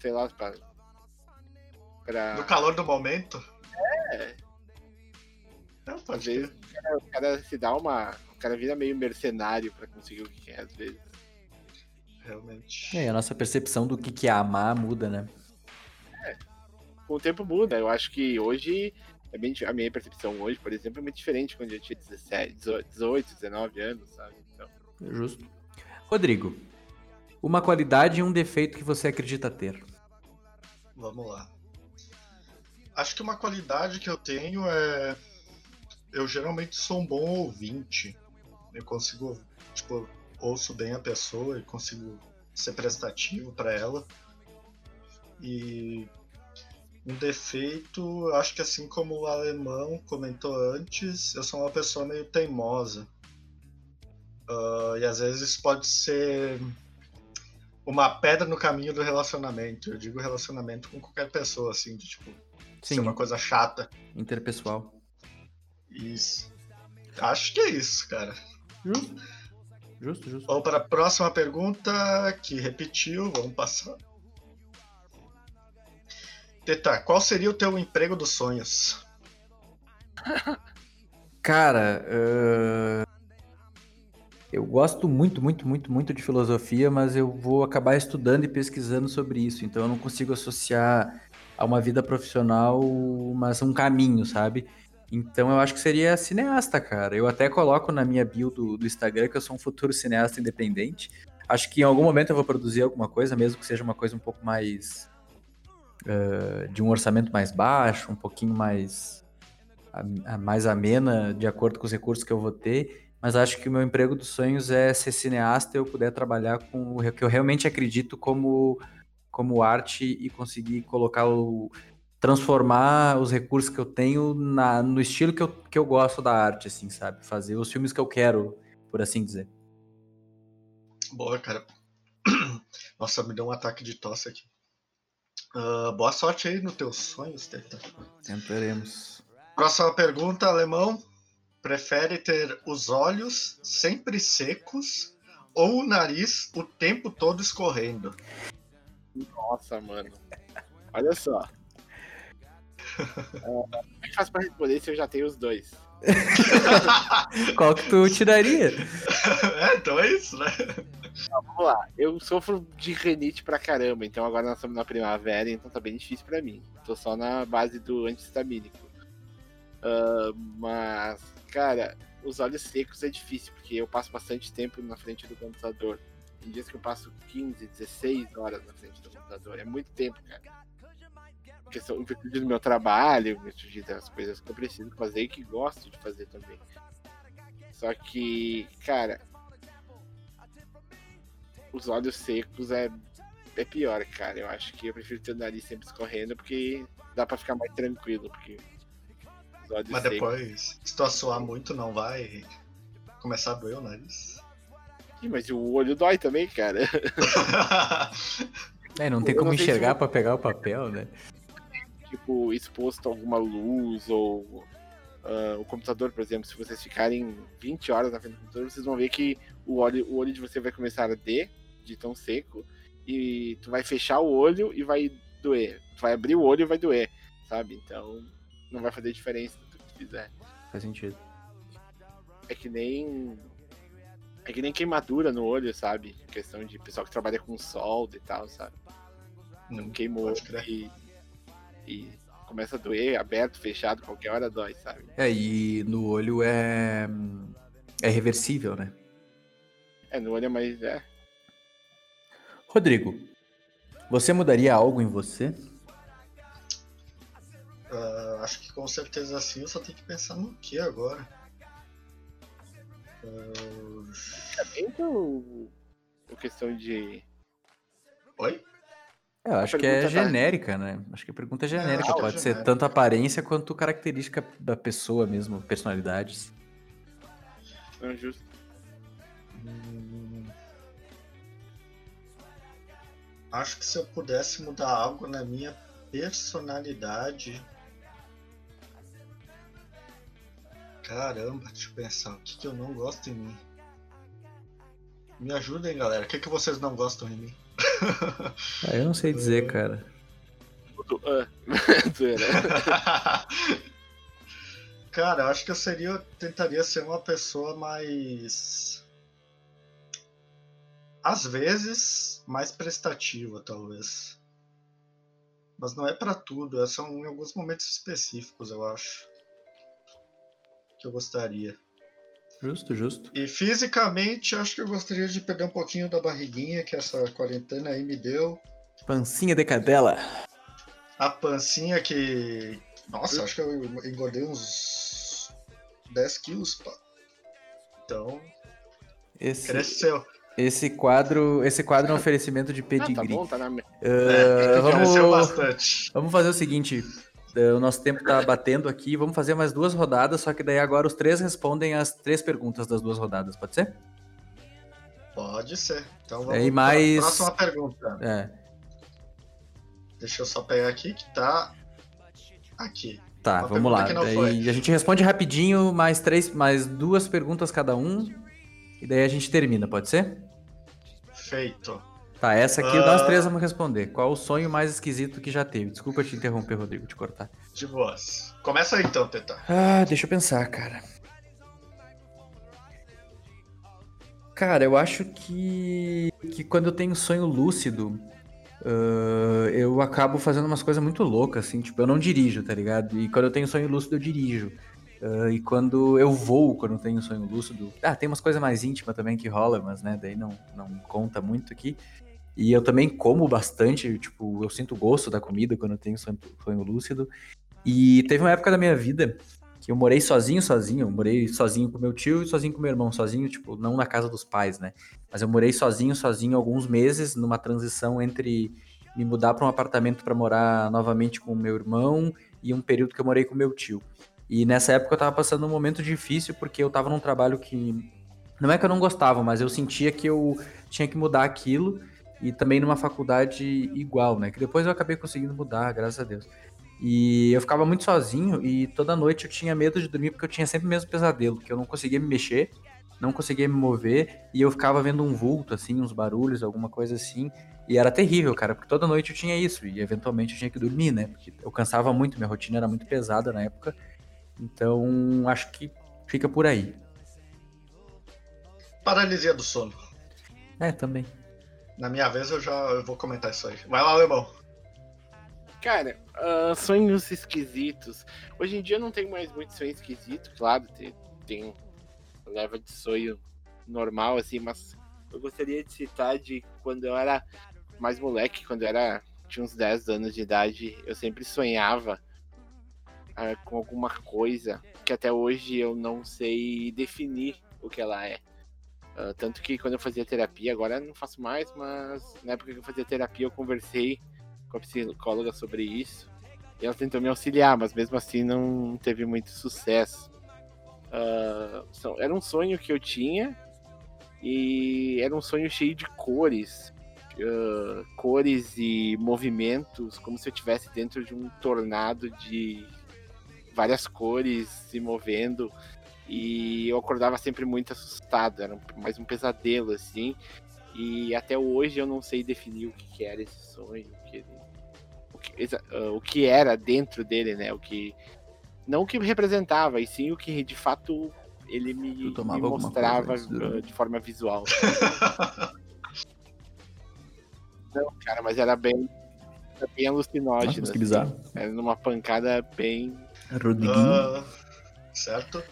[SPEAKER 3] sei lá, pra... pra
[SPEAKER 4] No calor do momento?
[SPEAKER 3] É.
[SPEAKER 4] Não,
[SPEAKER 3] Talvez
[SPEAKER 4] crer.
[SPEAKER 3] o cara, o cara se dá uma... O cara vira meio mercenário pra conseguir o que quer, às vezes.
[SPEAKER 4] Realmente.
[SPEAKER 1] É, a nossa percepção do que que é amar muda, né?
[SPEAKER 3] com o tempo muda. Eu acho que hoje, é bem, a minha percepção hoje, por exemplo, é muito diferente quando eu tinha 17, 18, 18, 19 anos, sabe? Então,
[SPEAKER 1] Justo. Rodrigo, uma qualidade e um defeito que você acredita ter.
[SPEAKER 4] Vamos lá. Acho que uma qualidade que eu tenho é. Eu geralmente sou um bom ouvinte. Eu consigo, tipo, ouço bem a pessoa e consigo ser prestativo para ela. E um defeito, acho que assim como o alemão comentou antes, eu sou uma pessoa meio teimosa. Ah, e às vezes pode ser uma pedra no caminho do relacionamento. Eu digo relacionamento com qualquer pessoa, assim, de tipo, ser uma coisa chata.
[SPEAKER 1] interpessoal.
[SPEAKER 4] Isso. Acho que é isso, cara.
[SPEAKER 1] Justo. Justo, justo.
[SPEAKER 4] Vamos para a próxima pergunta, que repetiu, vamos passar. Teta, qual seria o teu emprego dos sonhos? *laughs*
[SPEAKER 1] Cara, ah, eu gosto muito, muito, muito, muito de filosofia, mas eu vou acabar estudando e pesquisando sobre isso, então eu não consigo associar a uma vida profissional, mas um caminho, sabe? Então eu acho que seria cineasta, cara. Eu até coloco na minha bio do, do Instagram que eu sou um futuro cineasta independente. Acho que em algum momento eu vou produzir alguma coisa, mesmo que seja uma coisa um pouco mais. eh, de um orçamento mais baixo, um pouquinho mais. a- a- mais amena, de acordo com os recursos que eu vou ter. Mas acho que o meu emprego dos sonhos é ser cineasta e eu puder trabalhar com o que eu realmente acredito como, como arte e conseguir colocar o. transformar os recursos que eu tenho na, no estilo que eu, que eu gosto da arte, assim, sabe? Fazer os filmes que eu quero, por assim dizer.
[SPEAKER 4] Boa, cara. *clears throat* Nossa, me deu um ataque de tosse aqui. Ah, boa sorte aí nos teus sonhos, Teta.
[SPEAKER 1] Tentaremos.
[SPEAKER 4] Próxima pergunta, alemão. Prefere ter os olhos sempre secos ou o nariz o tempo todo escorrendo?
[SPEAKER 3] Nossa, mano. Olha só. É, é fácil pra responder se eu já tenho os dois. *laughs*
[SPEAKER 1] Qual que tu tiraria?
[SPEAKER 4] é, então é isso, né?
[SPEAKER 3] Vamos lá. Eu sofro de renite pra caramba, então agora nós estamos na primavera, então tá bem difícil pra mim. Tô só na base do antihistamínico. Ah, mas, cara, os olhos secos é difícil, porque eu passo bastante tempo na frente do computador. Tem dias que eu passo 15, 16 horas na frente do computador. É muito tempo, cara. Questão, em virtude do meu trabalho, em virtude das coisas que eu preciso fazer e que gosto de fazer também. Só que, cara, os olhos secos é, é pior, cara. Eu acho que eu prefiro ter o nariz sempre escorrendo, porque dá pra ficar mais tranquilo, porque os olhos
[SPEAKER 4] Mas
[SPEAKER 3] secos.
[SPEAKER 4] depois, se tu assoar muito, não vai começar a doer o nariz?
[SPEAKER 3] Ih, mas o olho dói também, cara. *laughs*
[SPEAKER 1] É, não tem
[SPEAKER 3] Eu
[SPEAKER 1] como
[SPEAKER 3] não se
[SPEAKER 1] enxergar
[SPEAKER 3] eu-
[SPEAKER 1] pra pegar o papel, né?
[SPEAKER 3] Tipo, exposto a alguma luz ou ah, o computador, por exemplo, se vocês ficarem 20 horas na frente do computador, vocês vão ver que o olho, o olho de você vai começar a arder de tão seco e tu vai fechar o olho e vai doer. Tu vai abrir o olho e vai doer, sabe? Então não vai fazer diferença do que tu fizer.
[SPEAKER 1] Faz sentido.
[SPEAKER 3] É que nem é que nem queimadura no olho, sabe? Questão de pessoal que trabalha com solda e tal, sabe? Não olho
[SPEAKER 4] crer.
[SPEAKER 3] e, e começa a doer, aberto, fechado, qualquer hora dói, sabe?
[SPEAKER 1] É, e no olho é. É reversível, né?
[SPEAKER 3] É, no olho é mais. É,
[SPEAKER 1] Rodrigo, você mudaria algo em você?
[SPEAKER 4] Ah, acho que com certeza sim, eu só tenho que pensar no que agora. Ah,
[SPEAKER 3] Basicamente, o, o questão de.
[SPEAKER 4] Oi?
[SPEAKER 1] É, eu acho que é
[SPEAKER 3] tá-
[SPEAKER 1] genérica, né? Acho que a pergunta é genérica. Pode ser
[SPEAKER 4] genérica.
[SPEAKER 1] tanto aparência quanto característica da pessoa mesmo, personalidades.
[SPEAKER 3] É justo.
[SPEAKER 4] Hum, Acho que se eu pudesse mudar algo na minha personalidade. Caramba, deixa eu pensar. O que, que eu não gosto em mim? Me ajudem, galera. O que, que vocês não gostam em mim?
[SPEAKER 1] Ah, eu não sei dizer, cara.
[SPEAKER 3] Tudo, *laughs* ah, zoeira. *laughs*
[SPEAKER 4] Cara, eu acho que eu seria. eu tentaria ser uma pessoa mais. Às vezes, mais prestativa, talvez. Mas não é pra tudo, é só em alguns momentos específicos, eu acho. Que eu gostaria.
[SPEAKER 1] Justo, justo.
[SPEAKER 4] E fisicamente, acho que eu gostaria de perder um pouquinho da barriguinha que essa quarentena aí me deu.
[SPEAKER 1] Pancinha de cadela.
[SPEAKER 4] A pancinha que. Nossa, acho que eu engordei uns 10 quilos, pá. Então,
[SPEAKER 1] Esse,
[SPEAKER 4] cresceu.
[SPEAKER 1] esse quadro, esse quadro é um oferecimento de
[SPEAKER 3] ah, tá
[SPEAKER 1] pedigree.
[SPEAKER 3] bom, tá na.
[SPEAKER 1] Ah,
[SPEAKER 4] Cresceu
[SPEAKER 1] vamos,
[SPEAKER 4] bastante.
[SPEAKER 1] vamos fazer o seguinte. Eh, O nosso tempo tá batendo aqui. Vamos fazer mais duas rodadas, só que daí agora os três respondem as três perguntas das duas rodadas, pode ser?
[SPEAKER 4] Pode ser. Então vamos
[SPEAKER 1] É, e
[SPEAKER 4] pra
[SPEAKER 1] mais-
[SPEAKER 4] próxima pergunta.
[SPEAKER 1] É.
[SPEAKER 4] Deixa eu só pegar aqui que tá aqui.
[SPEAKER 1] Tá,
[SPEAKER 4] Uma
[SPEAKER 1] vamos lá. Daí a gente responde rapidinho, mais três, mais duas perguntas cada um. E daí a gente termina, pode ser?
[SPEAKER 4] Feito.
[SPEAKER 1] Tá, essa aqui
[SPEAKER 4] Ah.
[SPEAKER 1] nós três vamos responder. Qual o sonho mais esquisito que já teve? Desculpa te interromper, Rodrigo, te cortar.
[SPEAKER 4] De boas. Começa aí então, Teta.
[SPEAKER 1] Ah, deixa eu pensar, cara. Cara, eu acho que, que quando eu tenho sonho lúcido, ah, eu acabo fazendo umas coisas muito loucas, assim. Tipo, eu não dirijo, tá ligado? E quando eu tenho sonho lúcido, eu dirijo. Ah, e quando eu voo, quando eu tenho sonho lúcido. Ah, tem umas coisas mais íntimas também que rola, mas né, daí não, não conta muito aqui. E eu também como bastante, tipo, eu sinto gosto da comida quando eu tenho sonho, sonho lúcido. E teve uma época da minha vida que eu morei sozinho, sozinho. Eu morei sozinho com meu tio e sozinho com meu irmão, sozinho, tipo, não na casa dos pais, né? Mas eu morei sozinho, sozinho alguns meses, numa transição entre me mudar para um apartamento para morar novamente com meu irmão e um período que eu morei com meu tio. E nessa época eu tava passando um momento difícil porque eu tava num trabalho que não é que eu não gostava, mas eu sentia que eu tinha que mudar aquilo e também numa faculdade igual, né? Que depois eu acabei conseguindo mudar, graças a Deus. E eu ficava muito sozinho e toda noite eu tinha medo de dormir porque eu tinha sempre o mesmo pesadelo, que eu não conseguia me mexer, não conseguia me mover e eu ficava vendo um vulto, assim, uns barulhos, alguma coisa assim. E era terrível, cara, porque toda noite eu tinha isso e eventualmente eu tinha que dormir, né? Porque eu cansava muito, minha rotina era muito pesada na época. Então acho que fica por aí.
[SPEAKER 4] Paralisia do sono.
[SPEAKER 1] É, também.
[SPEAKER 4] Na minha vez eu já eu vou comentar isso aí. Vai lá, Alemão.
[SPEAKER 3] Cara, ah, sonhos esquisitos. Hoje em dia eu não tenho mais muito sonho esquisito, claro, tem, tem leva de sonho normal, assim, mas eu gostaria de citar de quando eu era mais moleque, quando eu era, tinha uns 10 anos de idade, eu sempre sonhava ah, com alguma coisa que até hoje eu não sei definir o que ela é. Ah, tanto que quando eu fazia terapia, agora não faço mais, mas na época que eu fazia terapia eu conversei com a psicóloga sobre isso. E ela tentou me auxiliar, mas mesmo assim não teve muito sucesso. São- era um sonho que eu tinha e era um sonho cheio de cores. ah, cores e movimentos, como se eu estivesse dentro de um tornado de várias cores se movendo. E eu acordava sempre muito assustado, era mais um pesadelo, assim. E até hoje eu não sei definir o que, que era esse sonho, o que, ele- o, que, ah, o que era dentro dele, né? O que. Não o que representava, e sim o que de fato ele me, me mostrava
[SPEAKER 1] coisa de
[SPEAKER 3] ah, de forma visual. *laughs* Não, cara, mas era bem, era bem alucinógeno.
[SPEAKER 1] Nossa, mas que
[SPEAKER 3] assim.
[SPEAKER 1] bizarro.
[SPEAKER 3] Era numa pancada bem.
[SPEAKER 1] Rodriguinho.
[SPEAKER 4] Ah, certo?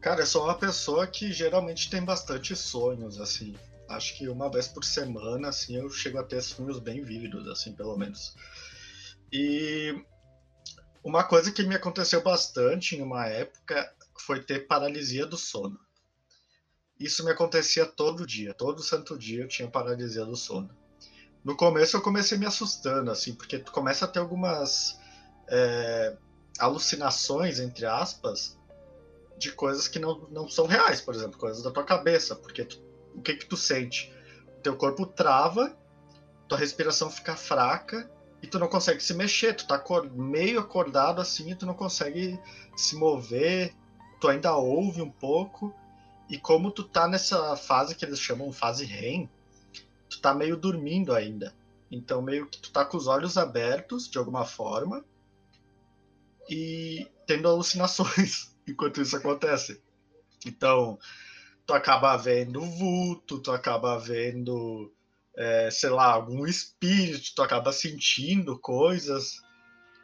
[SPEAKER 4] Cara, eu sou uma pessoa que geralmente tem bastante sonhos, assim. Acho que uma vez por semana, assim, eu chego a ter sonhos bem vívidos, assim, pelo menos. E uma coisa que me aconteceu bastante em uma época foi ter paralisia do sono. Isso me acontecia todo dia, todo santo dia eu tinha paralisia do sono. No começo eu comecei me assustando, assim, porque tu começa a ter algumas é, alucinações, entre aspas, de coisas que não, não são reais, por exemplo, coisas da tua cabeça, porque tu- o que que tu sente? Teu corpo trava, tua respiração fica fraca e tu não consegue se mexer, tu tá meio acordado assim e tu não consegue se mover, tu ainda ouve um pouco e como tu tá nessa fase que eles chamam fase REM, tu tá meio dormindo ainda. Então meio que tu tá com os olhos abertos de alguma forma e tendo alucinações enquanto isso acontece. Então, tu acaba vendo vulto, tu acaba vendo, é, sei lá, algum espírito, tu acaba sentindo coisas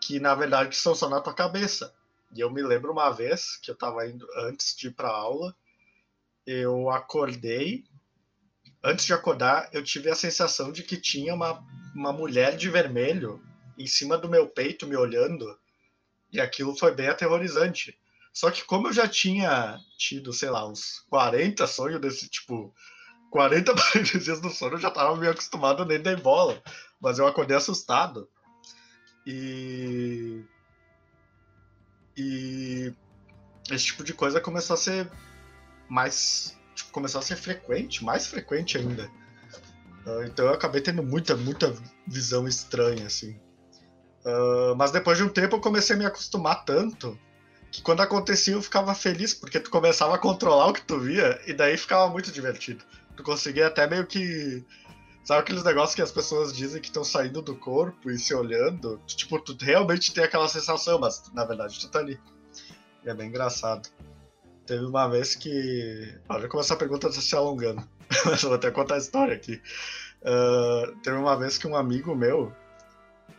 [SPEAKER 4] que na verdade são só na tua cabeça. E eu me lembro uma vez que eu tava indo antes de ir pra aula, eu acordei. Antes de acordar, eu tive a sensação de que tinha uma, uma mulher de vermelho em cima do meu peito me olhando. E aquilo foi bem aterrorizante. Só que como eu já tinha tido, sei lá, uns 40 sonhos desse tipo, 40 paralisias *laughs* do sono, eu já tava meio acostumado, nem dei bola. Mas eu acordei assustado. E. E. Esse tipo de coisa começou a ser mais. Tipo, começou a ser frequente, mais frequente ainda. Ah, Então eu acabei tendo muita, muita visão estranha, assim. Ah, mas depois de um tempo eu comecei a me acostumar tanto que quando acontecia eu ficava feliz, porque tu começava a controlar o que tu via e daí ficava muito divertido. Tu conseguia até meio que. Sabe aqueles negócios que as pessoas dizem que estão saindo do corpo e se olhando? Tipo, tu realmente tem aquela sensação, mas na verdade tu tá ali. E é bem engraçado. Teve uma vez que. Ó, já começou a pergunta tá se alongando. *laughs* Mas eu vou até contar a história aqui. Ah, teve uma vez que um amigo meu,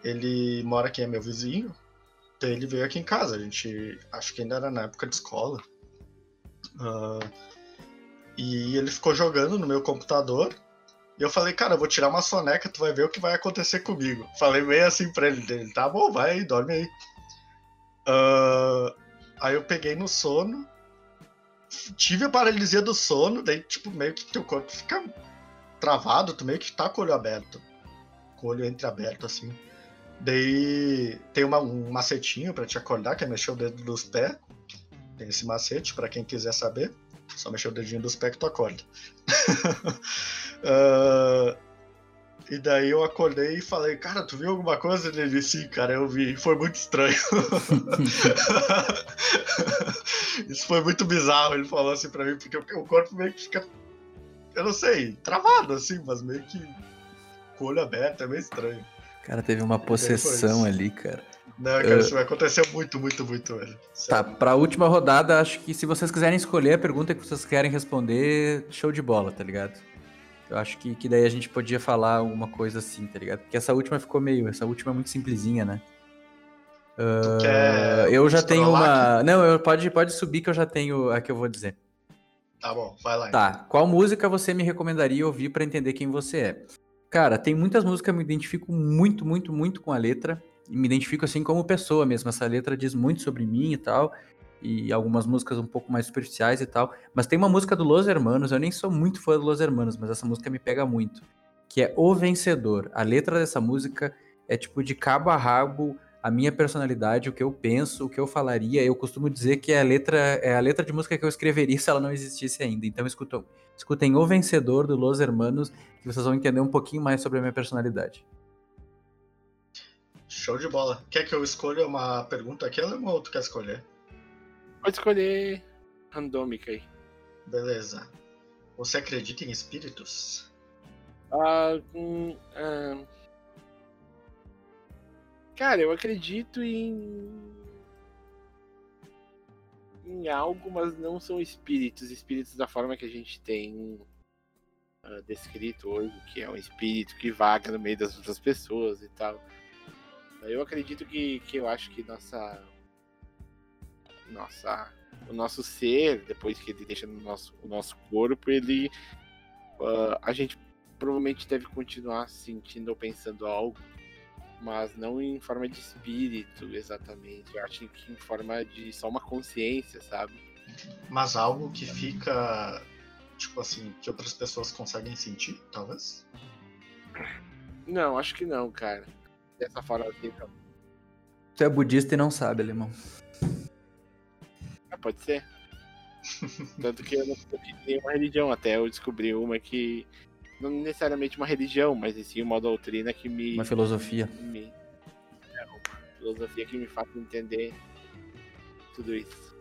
[SPEAKER 4] ele mora aqui, é meu vizinho, Daí ele veio aqui em casa, a gente acho que ainda era na época de escola. Ah, e ele ficou jogando no meu computador. E eu falei, cara, eu vou tirar uma soneca, tu vai ver o que vai acontecer comigo. Falei meio assim pra ele, ele tá bom, vai aí, dorme aí. Ah, aí eu peguei no sono, tive a paralisia do sono, daí tipo, meio que teu corpo fica travado, tu meio que tá com o olho aberto. Com o olho entreaberto, assim. Daí tem uma- um macetinho pra te acordar, que é mexer o dedo dos pés. Tem esse macete, pra quem quiser saber. Só mexer o dedinho dos pés que tu acorda. *laughs* Ah, e daí eu acordei e falei, cara, tu viu alguma coisa? Ele disse, sim, cara, eu vi. Foi muito estranho. *laughs* Isso foi muito bizarro, ele falou assim pra mim, porque o corpo meio que fica, eu não sei, travado assim, mas meio que com o olho aberto, é meio estranho.
[SPEAKER 1] Cara, teve uma possessão ali, cara.
[SPEAKER 4] Não, cara, isso vai acontecer muito, muito, muito, velho.
[SPEAKER 1] Tá,
[SPEAKER 4] Sério.
[SPEAKER 1] pra última rodada, acho que se vocês quiserem escolher a pergunta que vocês querem responder, show de bola, tá ligado? Eu acho que, que daí a gente podia falar alguma coisa assim, tá ligado? Porque essa última ficou meio. Essa última é muito simplesinha, né?
[SPEAKER 4] Quer
[SPEAKER 1] eu já tenho uma. Não, eu, pode, pode subir que eu já tenho a que eu vou dizer.
[SPEAKER 4] Tá bom, vai lá.
[SPEAKER 1] Tá, qual música você me recomendaria ouvir pra entender quem você é? Cara, tem muitas músicas que eu me identifico muito, muito, muito com a letra. E me identifico assim como pessoa mesmo. Essa letra diz muito sobre mim e tal. E algumas músicas um pouco mais superficiais e tal. Mas tem uma música do Los Hermanos, eu nem sou muito fã do Los Hermanos, mas essa música me pega muito. Que é O Vencedor. A letra dessa música é tipo de cabo a rabo a minha personalidade, o que eu penso, o que eu falaria. Eu costumo dizer que é a letra, é a letra de música que eu escreveria *laughs* se ela não existisse ainda. Então escutam, escutem O Vencedor do Los Hermanos, que vocês vão entender um pouquinho mais sobre a minha personalidade.
[SPEAKER 4] Show de bola. Quer que eu escolha uma pergunta aqui, ou tu quer escolher?
[SPEAKER 3] Pode escolher randômica aí.
[SPEAKER 4] Beleza. Você acredita em espíritos?
[SPEAKER 3] Ah, hum, ah, Cara, eu acredito em. Em algo, mas não são espíritos. Espíritos da forma que a gente tem ah, descrito hoje, que é um espírito que vaga no meio das outras pessoas e tal. Eu acredito que, que eu acho que nossa. Nossa. O nosso ser, depois que ele deixa no nosso, o nosso corpo, ele. ah, a gente provavelmente deve continuar sentindo ou pensando algo, mas não em forma de espírito exatamente. Eu acho que em forma de só uma consciência, sabe?
[SPEAKER 4] Mas algo que fica, tipo assim, que outras pessoas conseguem sentir, talvez?
[SPEAKER 3] Não, acho que não, cara. Dessa forma assim, não.
[SPEAKER 1] Tu é budista e não sabe, alemão.
[SPEAKER 3] Ah, pode ser. *laughs* Tanto que eu não descobri nenhuma religião, até eu descobri uma que. Não necessariamente uma religião, mas sim uma doutrina que me.
[SPEAKER 1] Uma filosofia.
[SPEAKER 3] me é uma filosofia que me faz entender tudo isso.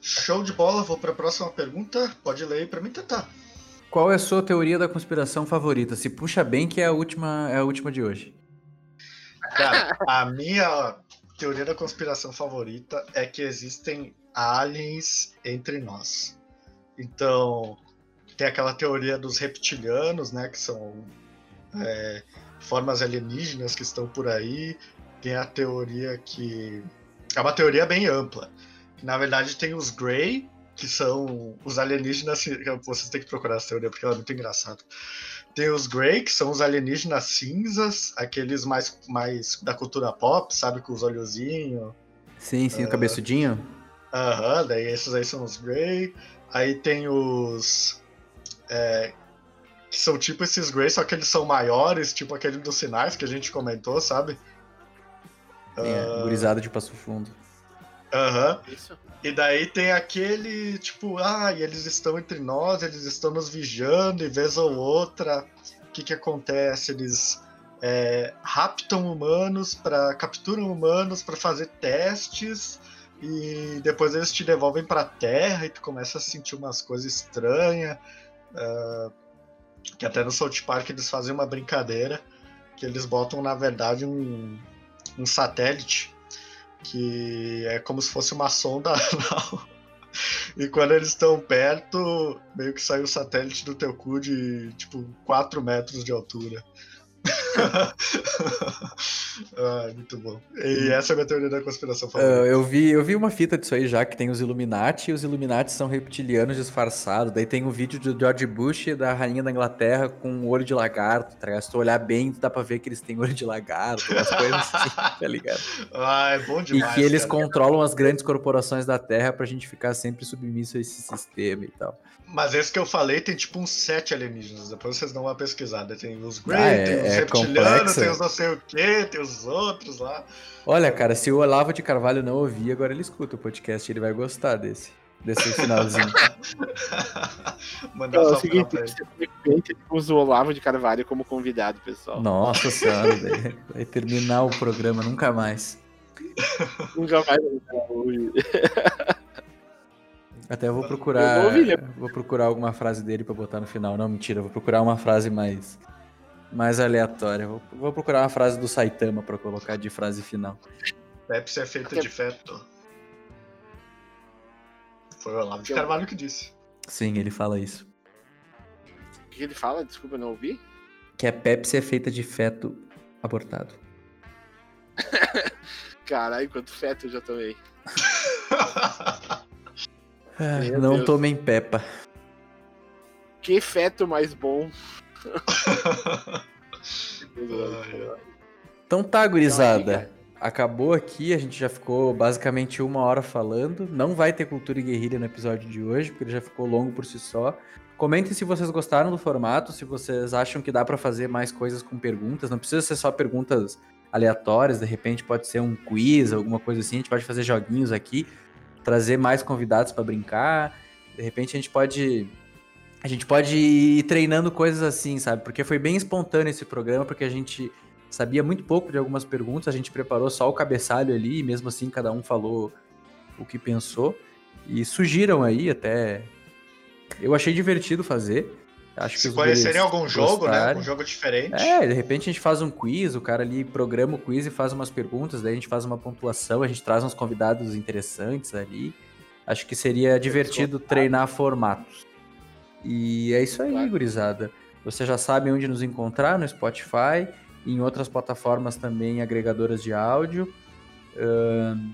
[SPEAKER 4] Show de bola, vou pra próxima pergunta. Pode ler aí pra mim tentar.
[SPEAKER 1] Qual é a sua teoria da conspiração favorita? Se puxa bem que é a última, é a última de hoje.
[SPEAKER 4] Cara, a minha teoria da conspiração favorita é que existem aliens entre nós. Então, tem aquela teoria dos reptilianos, né? Que são é, formas alienígenas que estão por aí. Tem a teoria que. É uma teoria bem ampla. Na verdade, tem os Grey, que são os alienígenas. Vocês têm que procurar essa teoria porque ela é muito engraçada. Tem os Grey, que são os alienígenas cinzas, aqueles mais, mais da cultura pop, sabe? Com os olhozinhos.
[SPEAKER 1] Sim, sim, o cabeçudinho.
[SPEAKER 4] Aham, daí esses aí são os Grey. Aí tem os. É, que são tipo esses Grey, só que eles são maiores, tipo aquele dos sinais que a gente comentou, sabe?
[SPEAKER 1] A
[SPEAKER 4] Ah,
[SPEAKER 1] gurizada de Passo Fundo.
[SPEAKER 4] Aham.
[SPEAKER 3] Isso?
[SPEAKER 4] E daí tem aquele, tipo, ah, e eles estão entre nós, eles estão nos vigiando, e vez ou outra, o que que acontece? Eles é, raptam humanos, para capturam humanos para fazer testes, e depois eles te devolvem pra Terra, e tu começa a sentir umas coisas estranhas, ah, que até no South Park eles fazem uma brincadeira, que eles botam, na verdade, um, um satélite que é como se fosse uma sonda *laughs* anal. E quando eles estão perto, meio que sai o satélite do teu cu de tipo 4 metros de altura. *laughs* ah, muito bom. E essa é a minha teoria da conspiração
[SPEAKER 1] Ah,
[SPEAKER 4] favorita.
[SPEAKER 1] eu, vi, eu vi uma fita disso aí já, que tem os Illuminati, e os Illuminati são reptilianos disfarçados. Daí tem um vídeo do George Bush e da rainha da Inglaterra com um olho de lagarto, tá ligado? Se tu olhar bem, dá pra ver que eles têm olho de lagarto, umas coisas assim, *laughs* tá ligado?
[SPEAKER 4] Ah, é bom
[SPEAKER 1] E
[SPEAKER 4] demais.
[SPEAKER 1] que eles
[SPEAKER 4] cara.
[SPEAKER 1] controlam as grandes corporações da Terra pra gente ficar sempre submisso a esse sistema e tal.
[SPEAKER 4] Mas esse que eu falei tem tipo uns sete alienígenas. Depois vocês dão uma pesquisada. Tem os Grey,
[SPEAKER 1] Ah, é-
[SPEAKER 4] tem os
[SPEAKER 1] é
[SPEAKER 4] reptilianos,
[SPEAKER 1] complexa.
[SPEAKER 4] tem os não sei o que, tem os outros lá.
[SPEAKER 1] Olha, cara, se o Olavo de Carvalho não ouvir, agora ele escuta o podcast, ele vai gostar desse, desse finalzinho. *laughs*
[SPEAKER 4] Mandar
[SPEAKER 3] é
[SPEAKER 4] só
[SPEAKER 3] o seguinte, frequente usa o Olavo de Carvalho como convidado, pessoal.
[SPEAKER 1] Nossa senhora, *laughs* daí vai terminar o programa nunca mais.
[SPEAKER 3] Nunca mais. *laughs*
[SPEAKER 1] Até vou
[SPEAKER 3] Eu
[SPEAKER 1] procurar.
[SPEAKER 3] vou ouvir.
[SPEAKER 1] Vou procurar alguma frase dele pra botar no final. Não, mentira, vou procurar uma frase mais. Mais aleatória. Vou, vou procurar uma frase do Saitama pra colocar de frase final.
[SPEAKER 4] Pepsi é feita
[SPEAKER 3] Porque-
[SPEAKER 4] de feto. Foi o Olavo de Carvalho que disse.
[SPEAKER 1] Sim, ele fala isso.
[SPEAKER 3] O que ele fala? Desculpa, eu não ouvi.
[SPEAKER 1] Que a Pepsi é feita de feto abortado. *laughs*
[SPEAKER 3] Caralho, quanto feto eu já tomei. *laughs*
[SPEAKER 1] Ah, não
[SPEAKER 3] Deus.
[SPEAKER 1] tomem Peppa.
[SPEAKER 3] Que feto mais bom.
[SPEAKER 1] Então tá, gurizada.
[SPEAKER 3] Então,
[SPEAKER 1] Acabou aqui, a gente já ficou basicamente uma hora falando. Não vai ter cultura e guerrilha no episódio de hoje, porque ele já ficou longo por si só. Comentem se vocês gostaram do formato, se vocês acham que dá pra fazer mais coisas com perguntas. Não precisa ser só perguntas aleatórias, de repente pode ser um quiz, alguma coisa assim. A gente pode fazer joguinhos aqui, trazer mais convidados pra brincar. De repente a gente pode a gente pode ir treinando coisas assim, sabe? Porque foi bem espontâneo esse programa, porque a gente sabia muito pouco de algumas perguntas, a gente preparou só o cabeçalho ali, e mesmo assim cada um falou o que pensou. E surgiram aí até. Eu achei divertido fazer. Acho que
[SPEAKER 4] Se conhecerem algum jogo, né?
[SPEAKER 1] gostarem.
[SPEAKER 4] Algum jogo diferente.
[SPEAKER 1] É, de repente a gente faz um quiz, o cara ali programa o quiz e faz umas perguntas, daí a gente faz uma pontuação, a gente traz uns convidados interessantes ali. Acho que seria divertido treinar formatos. E é isso aí,
[SPEAKER 3] Claro.
[SPEAKER 1] gurizada. Você já sabe onde nos encontrar no Spotify, em outras plataformas também agregadoras de áudio. Ahn,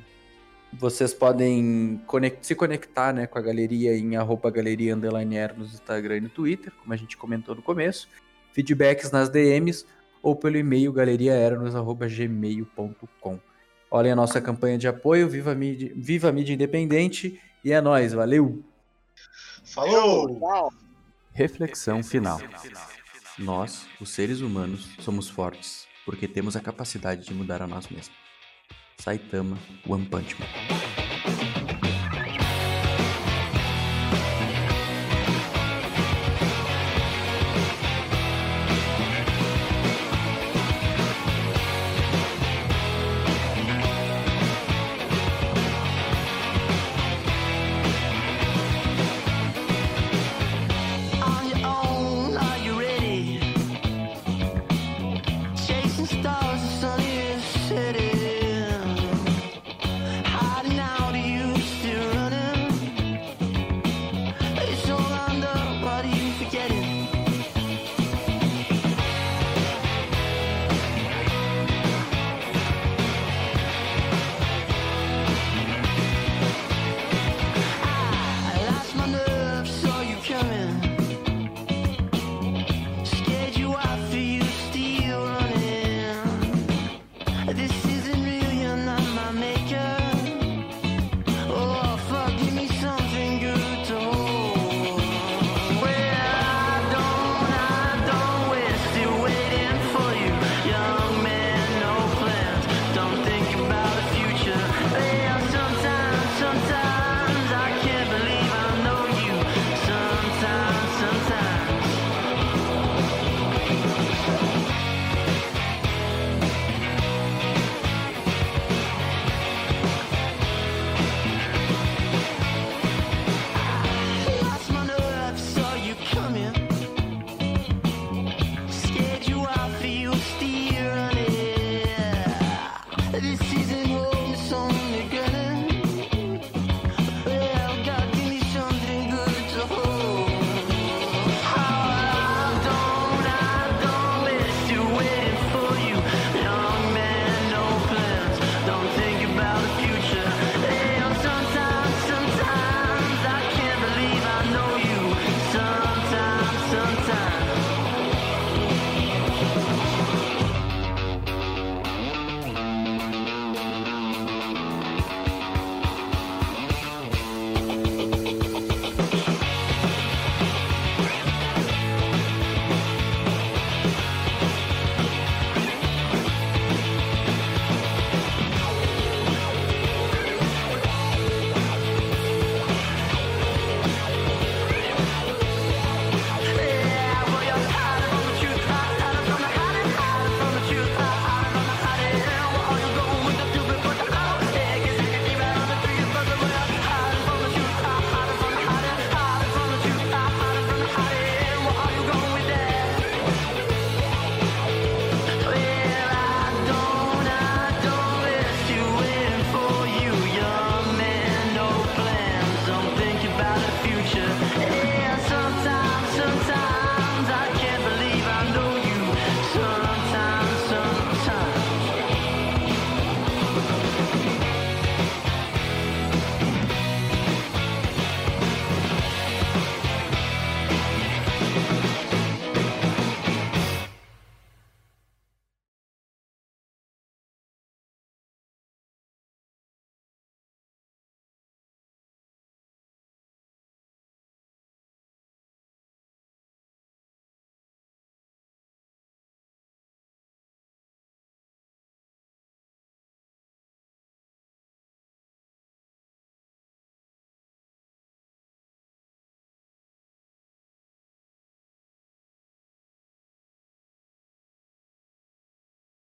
[SPEAKER 1] vocês podem conec- se conectar né, com a galeria em arroba galeria underline no Instagram e no Twitter, como a gente comentou no começo. Feedbacks nas DMs ou pelo e-mail galeriaeranos.gmail.com. Olhem a nossa campanha de apoio, Viva a Mídia, Viva a Mídia Independente, e é nóis, valeu!
[SPEAKER 4] Falou!
[SPEAKER 3] Tchau.
[SPEAKER 2] Reflexão final.
[SPEAKER 1] Nós, os seres humanos, somos fortes, porque temos a capacidade de mudar a nós mesmos. Saitama One Punch Man.